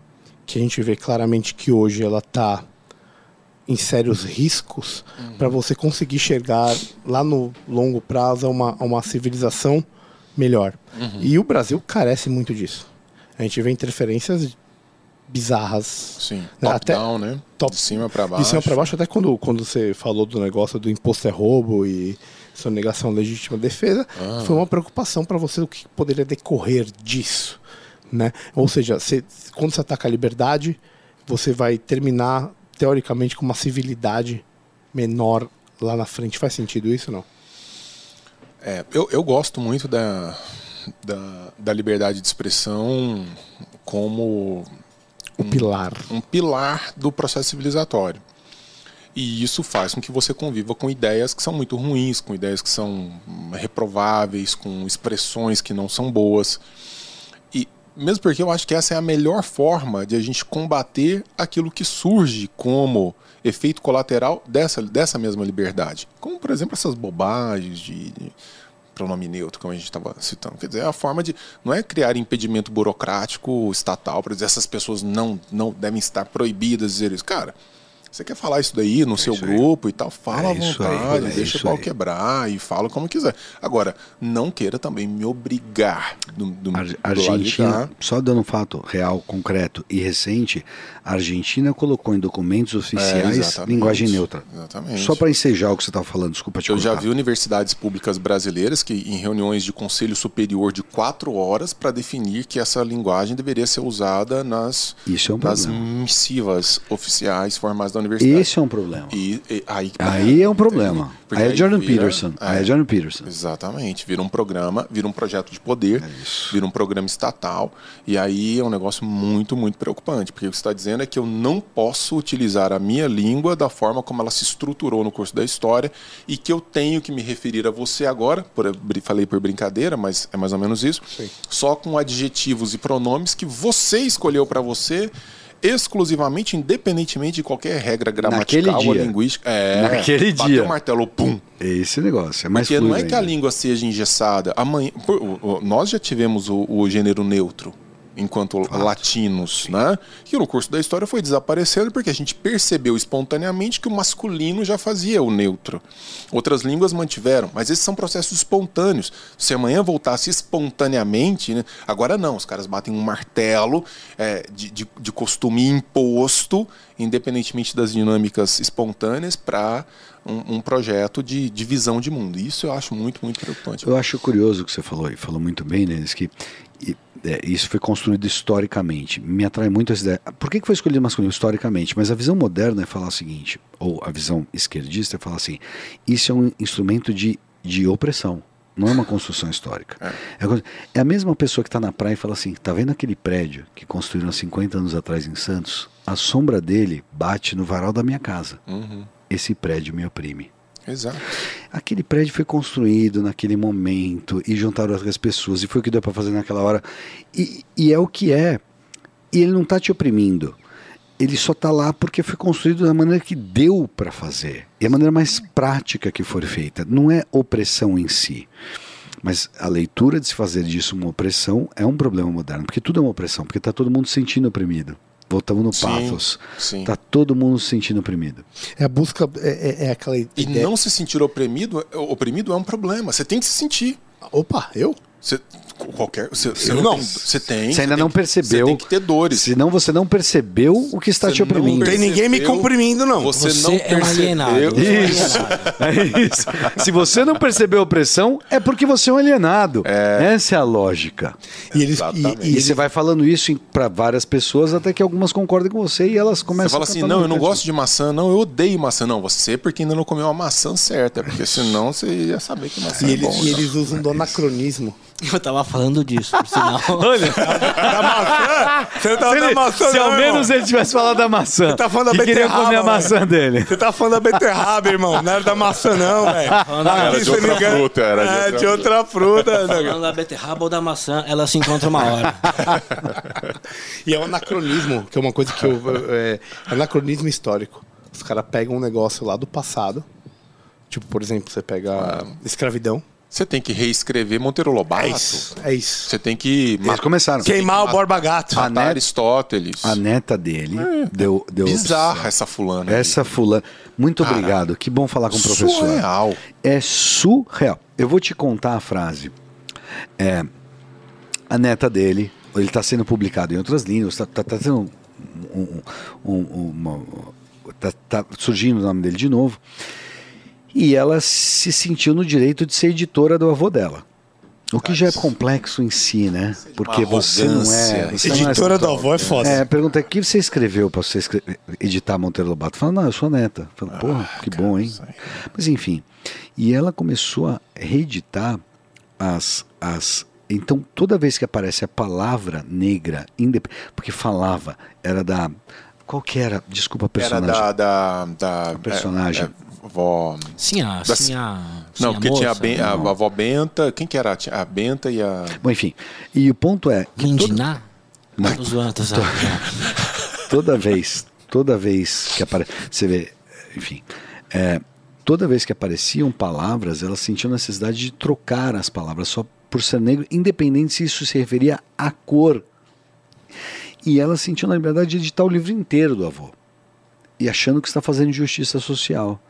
que a gente vê claramente que hoje ela está em sérios riscos para você conseguir chegar lá no longo prazo a uma, a uma civilização melhor. E o Brasil carece muito disso. A gente vê interferências bizarras. Sim. Né, Top até- down, né? top- De cima pra baixo. De cima para baixo, até quando, quando você falou do negócio do imposto é roubo e sonegação legítima defesa, Ah. foi uma preocupação para você o que poderia decorrer disso. Né? Ou seja, você- quando você ataca a liberdade, você vai terminar, teoricamente, com uma civilidade menor lá na frente. Faz sentido isso não? É, eu, eu gosto muito da, da, da liberdade de expressão como O pilar. um pilar do processo civilizatório. E isso faz com que você conviva com ideias que são muito ruins, com ideias que são hum, reprováveis, com expressões que não são boas. E mesmo porque eu acho que essa é a melhor forma de a gente combater aquilo que surge como efeito colateral dessa, dessa mesma liberdade. Como, por exemplo, essas bobagens de, de pronome neutro, como a gente estava citando. Quer dizer, é a forma de. Não é criar impedimento burocrático estatal para dizer essas pessoas não, não devem estar proibidas de dizer isso. Cara, você quer falar isso daí no seu isso aí. grupo e tal, fala É à isso aí, vontade, é deixa o pau aí. quebrar e fala como quiser. Agora, não queira também me obrigar do, do, Ar- do Argentina, só dando um fato real, concreto e recente, a Argentina colocou em documentos É, oficiais linguagem neutra. Exatamente. Só para ensejar o que você estava falando, desculpa te Eu já vi universidades públicas brasileiras que, em reuniões de conselho superior de quatro horas, para definir que essa linguagem deveria ser usada nas, Isso é um nas missivas oficiais formais da universidade. Esse é um problema. E, e- aí, Aí é um problema. Porque Aí é Jordan vira- Peterson. Aí é Jordan Peterson. Exatamente. Vira um programa, vira um projeto de poder, É vira um programa estatal. E aí é um negócio muito, muito preocupante. Porque o que você está dizendo é que eu não posso utilizar a minha língua da forma como ela se estruturou no curso da história e que eu tenho que me referir a você agora, por, falei por brincadeira, mas é mais ou menos isso, só com adjetivos e pronomes que você escolheu para você. Exclusivamente, independentemente de qualquer regra gramatical ou linguística. É, Naquele bateu dia. o martelo, pum, É esse negócio. É mais porque não é que a ainda. língua seja engessada. Amanhã, nós já tivemos o, o gênero neutro enquanto latinos, né? Que no curso da história foi desaparecendo porque a gente percebeu espontaneamente que o masculino já fazia o neutro. Outras línguas mantiveram, mas esses são processos espontâneos. Se amanhã voltasse espontaneamente, né? agora não, os caras batem um martelo é, de, de, de costume imposto, independentemente das dinâmicas espontâneas, para um, um projeto de, de visão de mundo. Isso eu acho muito, muito preocupante. Eu acho curioso o que você falou, e falou muito bem, Denis, que e, é, isso foi construído historicamente. Me atrai muito essa ideia. Por que, que foi escolhido masculino historicamente? Mas a visão moderna é falar o seguinte, ou a visão esquerdista é falar assim: isso é um instrumento de, de opressão. Não é uma construção histórica. É, a coisa- é a mesma pessoa que está na praia e fala assim: tá vendo aquele prédio que construíram há 50 anos atrás em Santos? A sombra dele bate no varal da minha casa. Uhum. Esse prédio me oprime. Exato. Aquele prédio foi construído naquele momento e juntaram outras pessoas e foi o que deu para fazer naquela hora. E, e é o que é. E ele não está te oprimindo. Ele só está lá porque foi construído da maneira que deu para fazer. E a maneira mais prática que for feita. Não é opressão em si. Mas a leitura de se fazer disso uma opressão é um problema moderno. Porque tudo é uma opressão. Porque está todo mundo se sentindo oprimido. Voltamos no Sim, pathos. sim. Está todo mundo se sentindo oprimido. É a busca, é, é- é aquela E ideia. não se sentir oprimido, oprimido é um problema. Você tem que se sentir. Opa, eu? Você, qualquer, você, você não, não. Você tem. Você ainda tem não que- percebeu. Você tem que ter dores. Senão você não percebeu o que está Você te não oprimindo. Tem ninguém me comprimindo, não. Você, Você não é um percebeu. alienado. Isso. É isso. Se você não percebeu a opressão, é porque você é um alienado. Essa é a lógica. E eles, e, E, e você vai falando isso para várias pessoas até que algumas concordem com você e elas começam Você fala a assim, não, eu não gosto de maçã, não, eu odeio maçã. Não, você porque ainda não comeu a maçã certa, porque senão você ia saber que maçã E é eles, bom. e não. eles usam do anacronismo Eu tava falando disso, por sinal. Olha, Da maçã? Você não tá se, falando da maçã, se ao menos ele tivesse falado da maçã. Você tá falando da que queria beterraba, comer a maçã dele. Você tá falando da beterraba, irmão. Não era da maçã, não, velho. Era Aqui de outra fruta, era de É, outra de outra fruta. né? Falando da beterraba ou da maçã, ela se encontra uma hora. E é um anacronismo, que é uma coisa que eu. É, é anacronismo histórico. Os caras pegam um negócio lá do passado. Tipo, por exemplo, você pega escravidão. Você tem que reescrever Monteiro Lobato. É isso. É isso. Você tem que Eles começaram. Queimar o Borba Gato. matar net- Aristóteles. A neta dele deu, deu Bizarra essa fulana. Essa fulana. Muito Cara, obrigado. Que bom falar com o professor. Surreal. É surreal. Eu vou te contar a frase. É, a neta dele, ele está sendo publicado em outras línguas, está tá, tá tendo um, um- um- uma- tá- tá surgindo o nome dele de novo. E ela se sentiu no direito de ser editora do avô dela. O que já é complexo em si, né? Porque você não é. Você não é Editora do avô é foda. é, pergunta, o que você escreveu para você escre- editar Monteiro Lobato? Fala, não, eu sou neta. Fala, Ah, porra, que bom, hein? Mas enfim. E ela começou a reeditar as, as. Então, toda vez que aparece a palavra negra, indep- porque falava, era da. Qual que era? Desculpa, a Era personagem. da. da, da personagem. é, é, vó. Sim, a. Da- Sim, a sim, Não, a porque tinha a, moça. Ben- a, não. a avó Benta. Quem que era? A Benta e a. Bom, enfim. E o ponto é. que toda-? Tô zoando, tô zoando. toda vez, toda vez que aparece, você vê, enfim, é, toda vez que apareciam palavras, ela sentia necessidade de trocar as palavras só por ser negro, independente se isso se referia à cor. E ela sentiu na liberdade de editar o livro inteiro do avô. E achando que está fazendo justiça social.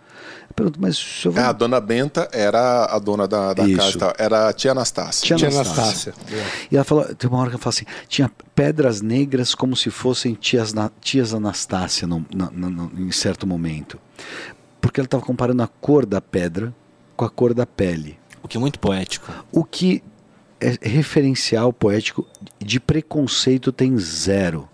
Pergunto, mas o senhor vai... É, a dona Benta era a dona da, da Isso. casa. e tal. Era a tia Anastácia. Tia Tia Anastácia. Anastácia. E ela falou, tem uma hora que ela fala assim, tinha pedras negras como se fossem tias, Na- tias Anastácia no, na- no- em certo momento. Porque ela estava comparando a cor da pedra com a cor da pele. O que é muito poético. O que é referencial poético de preconceito tem zero.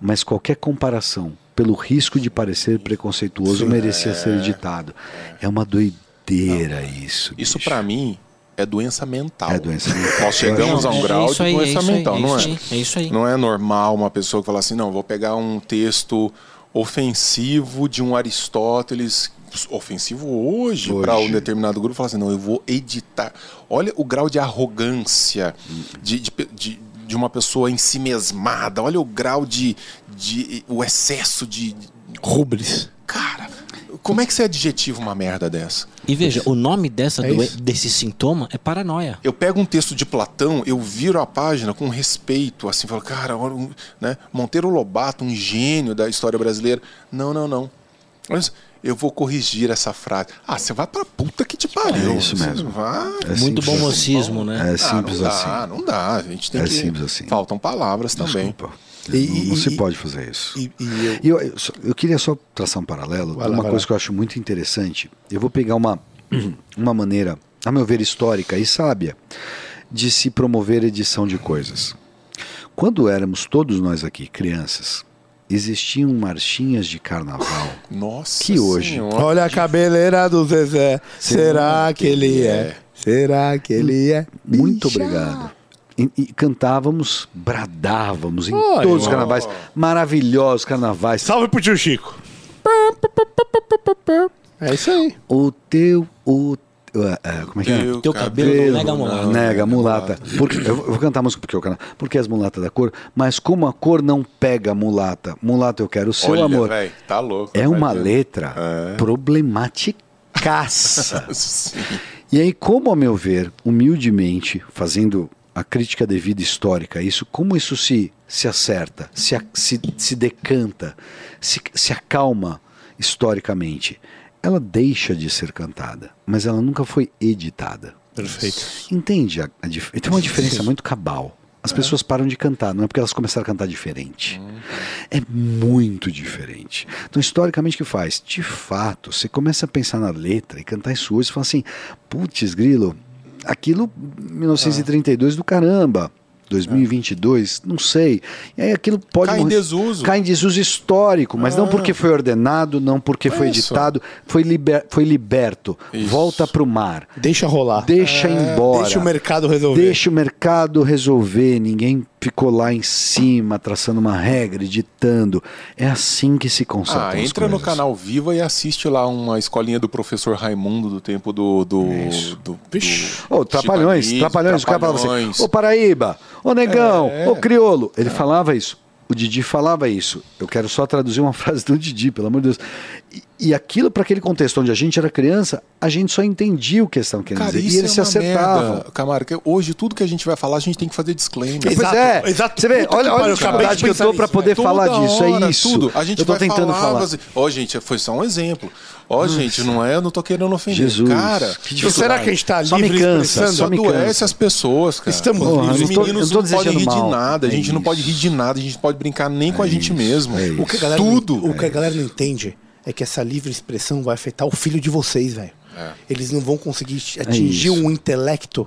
Mas qualquer comparação, pelo risco de parecer preconceituoso, merecia ser editado. É uma doideira isso. Isso bicho. pra mim é doença mental. É doença mental. Nós chegamos Não, a um é- é grau isso de aí, é doença isso aí, mental, é não é? isso aí, é isso aí. Não é normal uma pessoa que fala assim, não, vou pegar um texto ofensivo de um Aristóteles, ofensivo hoje, Hoje. para um determinado grupo, falar assim, não, eu vou editar. Olha o grau de arrogância de, de, de, de uma pessoa em si mesmada, olha o grau de, de o excesso de... Rubens. Cara, como é que você adjetiva uma merda dessa? E veja, o nome dessa É isso. desse sintoma é paranoia. Eu pego um texto de Platão, eu viro a página com respeito, assim, falo, cara, um, né? Monteiro Lobato, um gênio da história brasileira. Não, não, não. Mas eu vou corrigir essa frase. Ah, você vai pra puta que te pariu. É isso mesmo. Vai. É muito bom assim. mocismo, né? É Ah, simples não assim. dá, não dá. A gente tem É que. simples assim. Faltam palavras também. E- não e- se e- pode fazer isso. E, e eu, E eu, eu, eu queria só traçar um paralelo. Vai lá, uma coisa lá. que eu acho muito interessante. Eu vou pegar uma, uma maneira, a meu ver, histórica e sábia de se promover edição de coisas. Quando éramos todos nós aqui crianças, existiam marchinhas de carnaval. Nossa. Que hoje- Senhora. olha a cabeleira do Zezé. Será que ele é? Será que ele é? Muito Bicha. obrigado. E, e cantávamos, bradávamos em todos os ó. carnavais, maravilhosos carnavais. Salve pro tio Chico. É isso aí. O teu, o é, como é que é? Teu Teu cabelo não nega mulata. Nega mulata. Porque, eu vou cantar a música porque eu quero. Porque as mulatas da cor, mas como a cor não pega a mulata, mulata eu quero o seu Olha, amor. velho, tá louco. É uma Vai letra É. problematicaça. ver. E aí, como a meu ver, humildemente, fazendo a crítica devida histórica, isso, como isso se, se acerta, se, se, se decanta, se, se acalma historicamente, ela deixa de ser cantada, mas ela nunca foi editada. Perfeito. Entende? A, a tem uma diferença muito cabal. As pessoas param de cantar, não é porque elas começaram a cantar diferente. É muito diferente. Então, historicamente, o que faz? De fato, você começa a pensar na letra e cantar isso hoje, você fala assim: putz, grilo, aquilo 1932 do caramba. 2022, não sei. E aí aquilo pode Cai em desuso. Cai em desuso histórico, mas não porque foi ordenado, não porque foi Isso. editado, foi, liber, foi liberto. Isso. Volta para o mar. Deixa rolar. Deixa embora. Deixa o mercado resolver. Deixa o mercado resolver. Ninguém ficou lá em cima traçando uma regra, editando. É assim que se consertam Ah, as entra no canal Viva e assiste lá uma escolinha do professor Raimundo do tempo do. do, do, do Vixe. Ô, Trapalhões, Anísio, Trapalhões, o cara falava assim, Trapalhões. ô Paraíba, ô Negão, É. ô Criolo. Ele falava isso. O Didi falava isso. Eu quero só traduzir uma frase do Didi, pelo amor de Deus. E, e aquilo, para aquele contexto onde a gente era criança, a gente só entendia o que estavam querendo Cara, dizer. isso E eles é se acertavam. merda, Camargo. Hoje tudo que a gente vai falar, a gente tem que fazer disclaimer. Pois Exato, é, exato. você vê, olha, olha a dificuldade que eu tô para poder falar disso, é hora, isso. Tudo. A gente eu tô vai tentando falar, mas- Ó, gente, foi só um exemplo. Ó, gente, não é, eu não tô querendo ofender. Jesus, Cara, que Então, será que a gente tá Só me livre cansa, só me adoece cansa. as pessoas, cara. Estamos Porra, livres. Os eu não tô- meninos não podem rir desejando de mal. nada, a É gente não pode rir de nada, a gente não pode brincar nem com a gente isso, mesmo. é isso. O que, a galera Tudo. O que a galera não entende é que essa livre expressão vai afetar o filho de vocês, velho. Eles não vão conseguir atingir É um intelecto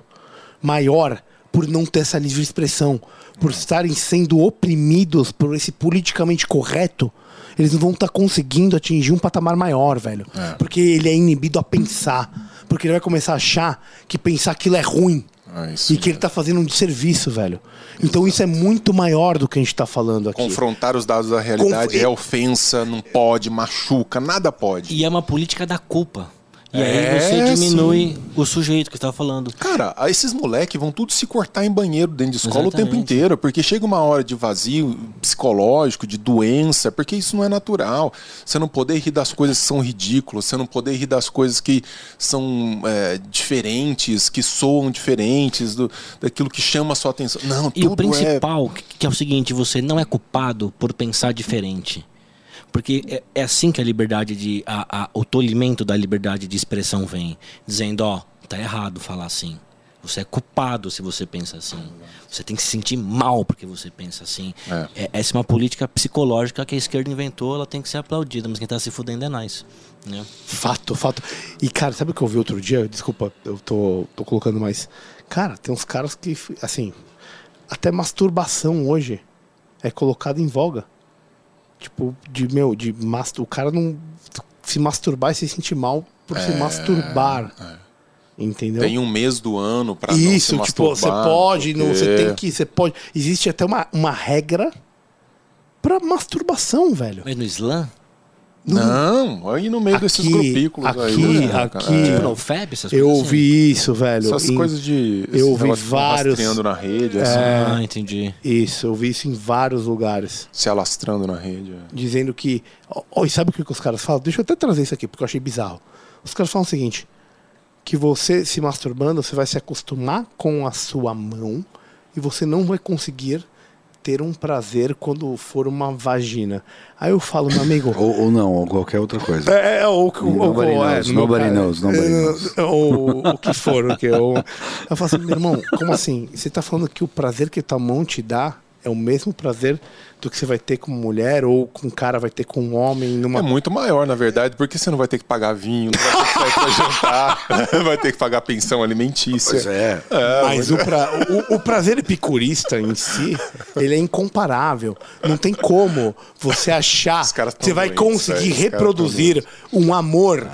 maior por não ter essa livre expressão, por estarem sendo oprimidos por esse politicamente correto. Eles não vão estar conseguindo atingir um patamar maior, velho. Porque ele é inibido a pensar. Porque ele vai começar a achar que pensar aquilo é ruim. É isso e que ele tá fazendo um desserviço, velho. Então isso é muito maior do que a gente tá falando aqui. Confrontar os dados da realidade Conf- é ofensa, não pode, machuca, nada pode. E é uma política da culpa. E É, aí você diminui o sujeito que estava falando. Cara, esses moleques vão tudo se cortar em banheiro dentro de escola o tempo Exatamente. inteiro, porque chega uma hora de vazio psicológico, de doença, porque isso não é natural. Você não poder rir das coisas que são ridículas, você não poder rir das coisas que são é, diferentes, que soam diferentes, do, daquilo que chama a sua atenção. Não, E o principal, que- que é o seguinte, você não é culpado por pensar diferente. Porque é, é assim que a liberdade de. A, a- o tolimento da liberdade de expressão vem. Dizendo, ó, tá errado falar assim. Você é culpado se você pensa assim. Você tem que se sentir mal porque você pensa assim. É. É- essa é uma política psicológica que a esquerda inventou, ela tem que ser aplaudida, mas quem tá se fudendo é nós. Né? Fato, fato. E, cara, sabe o que eu vi outro dia? Desculpa, eu tô, tô colocando mais. Cara, tem uns caras que, assim, até masturbação hoje é colocado em voga. Tipo, de, meu, de mas, o cara não se masturbar e se sentir mal por se masturbar. Entendeu? Tem um mês do ano pra Isso, não se tipo, você pode, não, você porque- tem que, você pode. Existe até uma, uma regra pra masturbação, velho. Mas no Islã, Não, aí no meio desses Aqui- grupículos aí. aqui- né, cara? aqui- É. tipo no FEB, essas Eu coisas assim. ouvi isso, velho. Essas em- coisas de. eu esse vi negócio de ficar vários- Rastreando na rede, assim, Ah, entendi. Isso, eu vi isso em vários lugares. se alastrando na rede. é. Dizendo que. Ó, ó, e sabe o que, que os caras falam? Deixa eu até trazer isso aqui, porque eu achei bizarro. Os caras falam o seguinte: que você se masturbando, você vai se acostumar com a sua mão e você não vai conseguir ter um prazer quando for uma vagina. Aí eu falo, meu amigo. Ou, ou não, ou qualquer outra coisa. É, é, ou, ou, Nobody ou, é, knows, no meu nobody knows, nobody é, knows. Ou o que for. O que, ou, eu falo assim, meu irmão, como assim? Você tá falando que o prazer que tua mão te dá é o mesmo prazer do que você vai ter com mulher ou com um cara vai ter com um homem numa. É muito maior, na verdade, porque você não vai ter que pagar vinho, não vai ter que sair pra jantar, vai ter que pagar pensão alimentícia. Pois é. Mas o, pra- o- o prazer epicurista em si, ele é incomparável. Não tem como você achar que você vai conseguir tão reproduzir um amor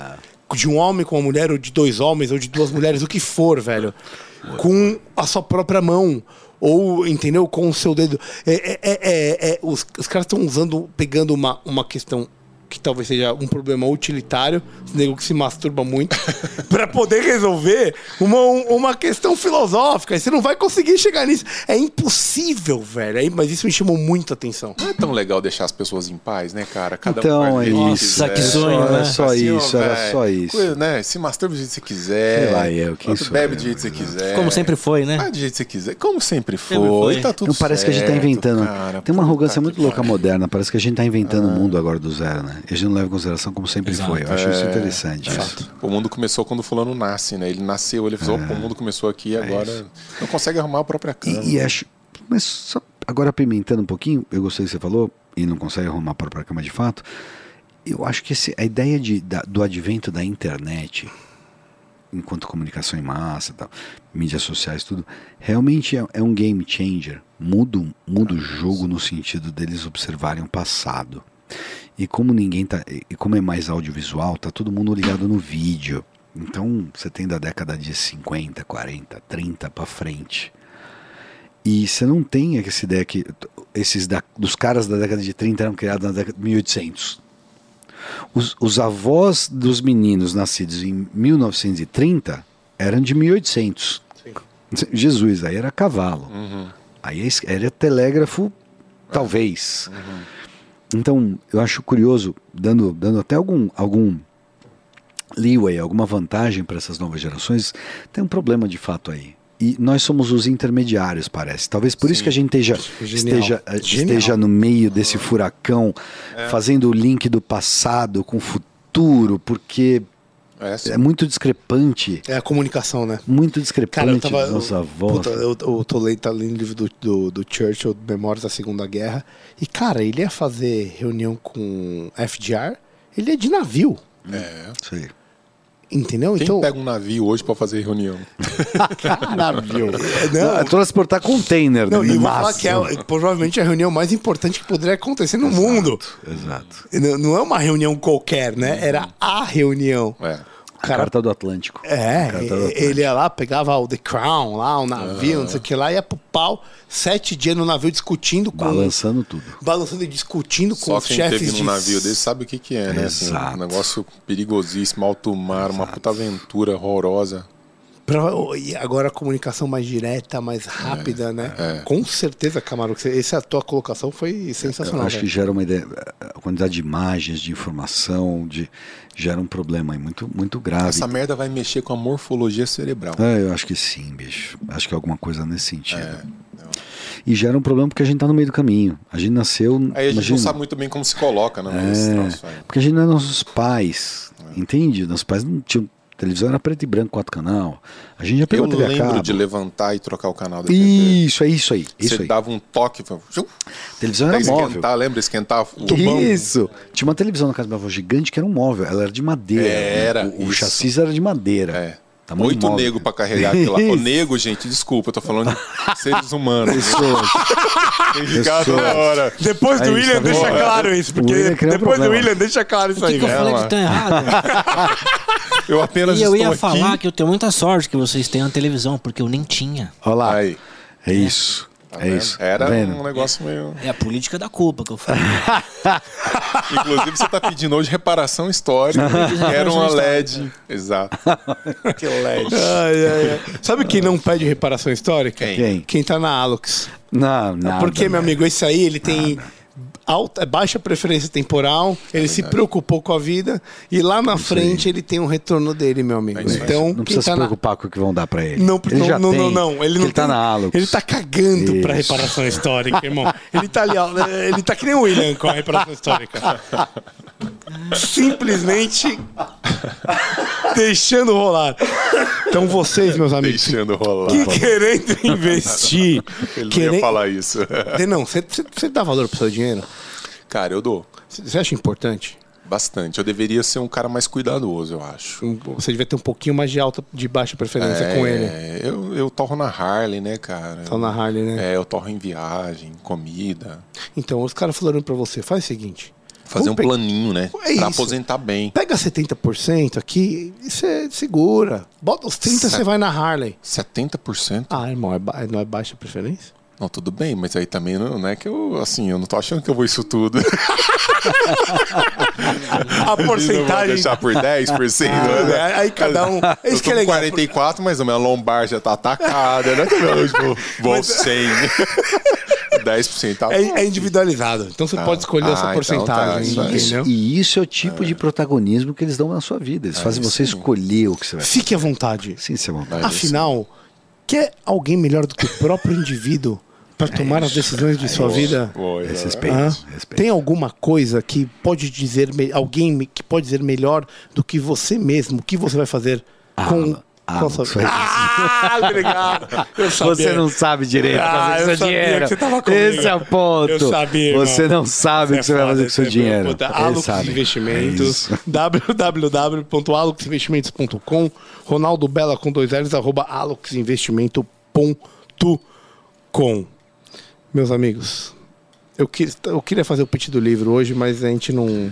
de um homem com uma mulher, ou de dois homens, ou de duas mulheres, o que for, velho, com a sua própria mão. Ou, entendeu? Com o seu dedo. É, é- é- é- é- os, os caras estão usando, pegando uma, uma questão que talvez seja um problema utilitário, os nego que se masturba muito, pra poder resolver uma, uma questão filosófica. E você não vai conseguir chegar nisso. É impossível, velho. Aí, Mas isso me chamou muito a atenção. Não é tão legal deixar as pesas em paz, né, cara? Cada Então, um o é que isso. Nossa, que sonho, Era né? só Assim, ó, isso, era só isso. coisa, né? Se masturba do jeito que você quiser. Sei lá, eu, quem Outro sou bebe eu, do jeito que você quiser. Como sempre foi, né? Vai do jeito que você quiser. Como sempre foi. Sempre foi. Tá tudo Não parece que a gente tá certo, inventando. cara. Tem uma arrogância que muito louca moderna. Parece que a gente tá inventando o mundo agora do zero, né? A gente não leva em consideração como sempre Exato. foi. Eu acho isso É, interessante. isso. O mundo começou quando o fulano nasce, né? Ele nasceu, ele falou, "Opa, o mundo começou aqui e agora não consegue arrumar a própria cama. E, e acho. Mas só agora apimentando um pouquinho, eu gostei do que você falou, e não consegue arrumar a própria cama de fato. Eu acho que esse- a ideia de, da- do advento da internet enquanto comunicação em massa, tal, mídias sociais, tudo, realmente é, é um game changer. Muda, muda o jogo no sentido deles observarem o passado. E como ninguém tá. E como é mais audiovisual, tá todo mundo ligado no vídeo. Então você tem da década de 50, 40, 30 para frente. E você não tem essa ideia que esses da- dos caras da década de 30 eram criados na década de 1800. Os, os avós dos meninos nascidos em 1930 eram de 1800. Jesus, aí era cavalo. Aí es- era telégrafo, talvez. Então, eu acho curioso, dando, dando até algum, algum leeway, alguma vantagem para essas novas gerações, tem um problema de fato aí. E nós somos os intermediários, parece. Talvez por isso que a gente esteja, Genial. esteja, Genial. esteja no meio desse furacão, fazendo o link do passado com o futuro, porque É, é muito discrepante. É a comunicação, né? Muito discrepante Cara, eu tava. dos avós. puta, eu, eu tô lendo, tá lendo o livro do, do, do Churchill, Memórias da Segunda Guerra. E, cara, ele ia fazer reunião com FDR, ele é de navio. É. Aí. Entendeu? Quem então. pega um navio hoje pra fazer reunião? navio. Não, é transportar container, Não, né? e falar que é provavelmente a reunião mais importante que poderia acontecer no mundo. Exato. Não, não é uma reunião qualquer, né? Era a reunião. É. Cara Carta do Atlântico. É, Carta do Atlântico. ele ia lá, pegava o The Crown lá, o navio, não sei o que lá, ia pro pau, sete dias no navio discutindo com. Balançando tudo. Balançando e discutindo com Só os quem chefes teve num de. navio desse sabe o que, que é, né? Assim, Exato. um negócio perigosíssimo, alto mar, uma puta aventura horrorosa. E agora a comunicação mais direta, mais rápida, né? é. Com certeza, Camargo, que essa tua colocação foi Eu sensacional. acho que velho. gera uma ideia. A quantidade de imagens, de informação, de, gera um problema aí muito, muito grave. Essa merda vai mexer com a morfologia cerebral. É, eu acho que sim, bicho. Acho que é alguma coisa nesse sentido. É. E gera um problema porque a gente tá no meio do caminho. A gente nasceu. Aí a gente imagina, não sabe muito bem como se coloca, né? É, porque a gente não é nossos pais. É. Entende? Nossos pais não tinham. Televisão era preto e branco, quatro canal. A gente já Eu pegou TV a lembro de levantar e trocar o canal da TV. Isso, é isso aí. Isso Você aí. dava um toque, Televisão era móvel. esquentar, lembra? Esquentar o Isso! Tinha uma televisão na casa da minha avó gigante que era um móvel. Ela era de madeira. Era, O, o isso. chassi era de madeira. É. Tamanho Muito móvel. nego pra carregar aquilo lá. O nego, gente, desculpa, eu tô falando de seres humanos. Pessoas. Tem que ficar pessoas. toda hora. Depois do Aí, William, tá deixa claro isso, porque criou um depois do. William, deixa claro isso O que, aí, que eu falei que tá errado? Eu apenas e eu estou ia aqui. falar que eu tenho muita sorte que vocês tenham televisão, porque eu nem tinha. Olha lá. Aí, É isso. Tá é isso. Era Tá vendo? um negócio meio. É a política da culpa que eu falo. Inclusive, você tá pedindo hoje reparação histórica. Era uma LED. Exato. que LED. Ai, ai, ai. Sabe quem não pede reparação histórica? Quem? Quem? Quem tá na Alux. Não, não. Porque, meu amigo, esse aí, ele tem alta, baixa preferência temporal, ele se preocupou com a vida e lá na frente ele tem um retorno dele, meu amigo. É então, Não precisa tá se na... preocupar com o que vão dar pra ele. Não, ele não, já não, tem, não, não, Ele que não ele tá tem- na Alux. Ele tá cagando pra Isso. reparação histórica, irmão. Ele tá ali, ó. Ele tá que nem o William com a reparação histórica. Simplesmente deixando rolar. Então vocês, meus amigos, Deixando rolar. que querendo investir, Ele não querendo... ia falar isso. Não, você, dá valor pro seu dinheiro? Cara, eu dou. Você acha importante? Bastante. Eu deveria ser um cara mais cuidadoso, eu acho. Você devia ter um pouquinho mais de alta, de baixa preferência com ele. É, eu, eu torro na Harley, né, cara? Tá na Harley, né? É, eu torro em viagem, comida. Então, os caras falaram pra você, faz o seguinte. Fazer vamos um planinho, né? É pra aposentar bem. Pega 70% aqui e você segura. Bota os 30% você vai na Harley. 70%? Ah, irmão, é ba- não é baixa preferência? Não, tudo bem, mas aí também não, não é que eu, assim, eu não tô achando que eu vou isso tudo. A Não vou porcentagem. deixar por 10%. Ah, né? é, aí cada um- Eu isso que é tô com legal. 44, mas a minha lombar já tá atacada, né? Eu vou, vou Mas- 100. 10% tá. É, é individualizado. Então você pode escolher Ah, essa então porcentagem, tá, isso? E isso é o tipo de protagonismo que eles dão na sua vida. Eles fazem você sim. escolher o que você vai fazer. Fique à vontade. Sim, vai. Vai. Afinal, quer alguém melhor do que o próprio indivíduo para tomar as decisões de sua vida? Boa, Esse exatamente. respeito. Respeito. Tem alguma coisa que pode dizer, alguém que pode dizer melhor do que você mesmo? O que você vai fazer com Qual sabe? Ah, obrigado. Eu sabia. Você não sabe direito Ah, fazer com eu seu sabia dinheiro. que você tava comigo. Esse é o ponto. Eu sabia, irmão. Você não sabe o que você vai fazer com seu dinheiro. Ele Alux. É Investimentos, isso. www.aluxinvestimentos.com, Ronaldo Bela com dois L's, arroba aluxinvestimento.com. Meus amigos, eu, que- eu queria fazer o pitch do livro hoje, mas a gente não,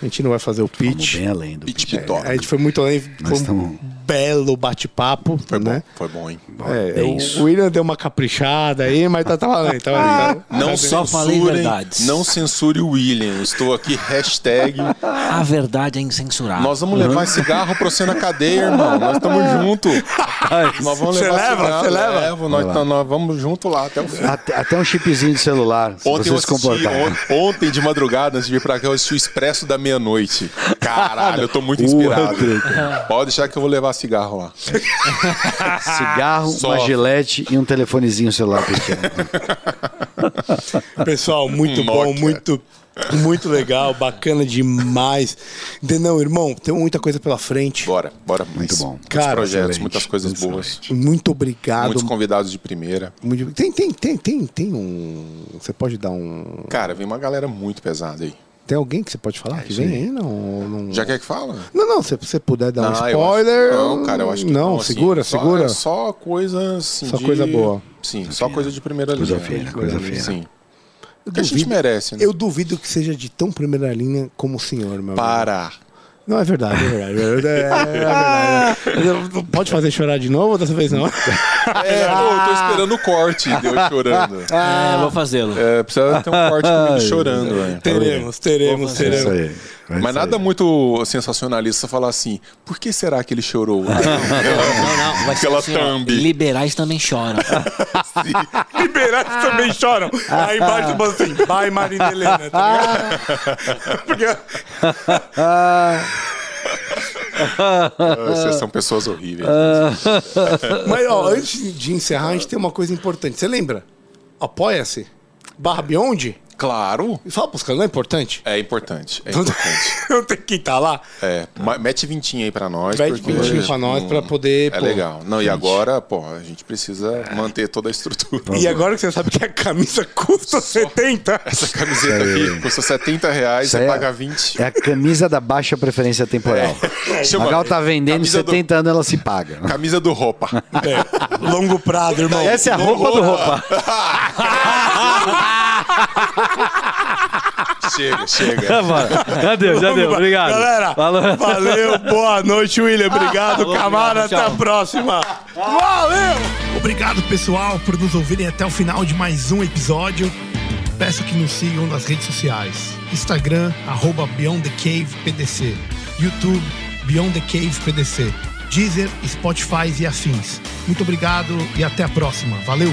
a gente não vai fazer o pitch. bem além do Pitch pitch. Pitor. A gente foi muito além, foi um estamos- belo bate-papo, Foi bom, né? foi bom, hein? É, É o- isso. o William deu uma caprichada aí, mas tá, tá valendo, tá valendo. Não Só falei verdades. Não censure o William. Estou aqui, hashtag. A verdade é incensurável. Nós vamos levar esse cigarro pra você na cadeia, irmão. Nós estamos juntos. Nós vamos Você levar leva? cigarro, Você leva? levo. Nós, tá- nós vamos junto lá até o fim. Até, até um chipzinho de celular, se Ontem você eu assisti, on- ontem de madrugada, antes de vir pra cá, eu assisti o Expresso da Meia-Noite. Caralho, eu tô muito inspirado. Pode deixar que eu vou levar cigarro lá. Cigarro, Só. uma gilete e um telefonezinho celular pequeno. Pessoal, muito Um bom, Nokia. muito, muito legal, bacana demais. Não, irmão, tem muita coisa pela frente. Bora, bora. Muito bom. Muitos Cara, projetos, excelente, muitas coisas boas. Muito obrigado. Muitos convidados de primeira. Muito- Tem, tem, tem, tem, tem um. Você pode dar um. Cara, vem uma galera muito pesada aí. Tem alguém que você pode falar que vem aí? Não, não... Já quer que fala? não, não, se você puder dar um Ah, spoiler. acho- Não, cara, eu acho que Não, assim, segura, só- segura. é Só coisa assim. Só de- coisa boa. Sim, só coisa de primeira Coisa linha. fina, coisa fina. Sim. Eu Que a gente merece, né? Eu duvido que seja de tão primeira linha como o senhor, meu amigo. Não, é verdade, é verdade. É, verdade, é verdade. Pode fazer chorar de novo ou dessa vez não? É, pô, eu tô esperando o corte de eu chorando. É, vou fazê-lo. É, precisa ter um corte comigo chorando, velho. teremos, teremos, fazer É Mas nada aí. muito sensacionalista falar assim, por que será que ele chorou? Não, não, vai ser Aquela assim, ó, thumb. Liberais também choram. Liberais também choram. Aí embaixo do assim, vai Marina Helena, tá? Porque Vocês são pessoas horríveis. Mas, ó, antes de encerrar, a gente tem uma coisa importante. Você lembra? Apoia-se. Barra Beyond. Claro, E fala pros caras, não é importante? é importante. É Não importante. tem- não tem que estar lá. É, ma- mete vintinho aí pra nós. Mete porque vintinho pra nós pra poder, É pô. legal. Não, e agora, pô, a gente precisa manter toda a estrutura. E agora que você sabe que a camisa custa 70. Essa camiseta aqui custa 70 reais, Isso você aí é- paga 20. É a camisa da baixa preferência temporal. Chama- Magal tá vendendo em camisa do- 70 anos, ela se paga. Camisa do roupa. É, longo prazo, irmão. Essa é a roupa do roupa. chega, chega. Já deu, já deu. Obrigado. Galera, Falou. valeu, boa noite, William. Obrigado, Falou, Camara. obrigado, Até a próxima. Valeu! Obrigado, pessoal, por nos ouvirem até o final de mais um episódio. Peço que nos sigam nas redes sociais. Instagram, arroba Beyond the Cave PDC. YouTube, Beyond the Cave PDC. Deezer, Spotify e afins. Muito obrigado e até a próxima. Valeu!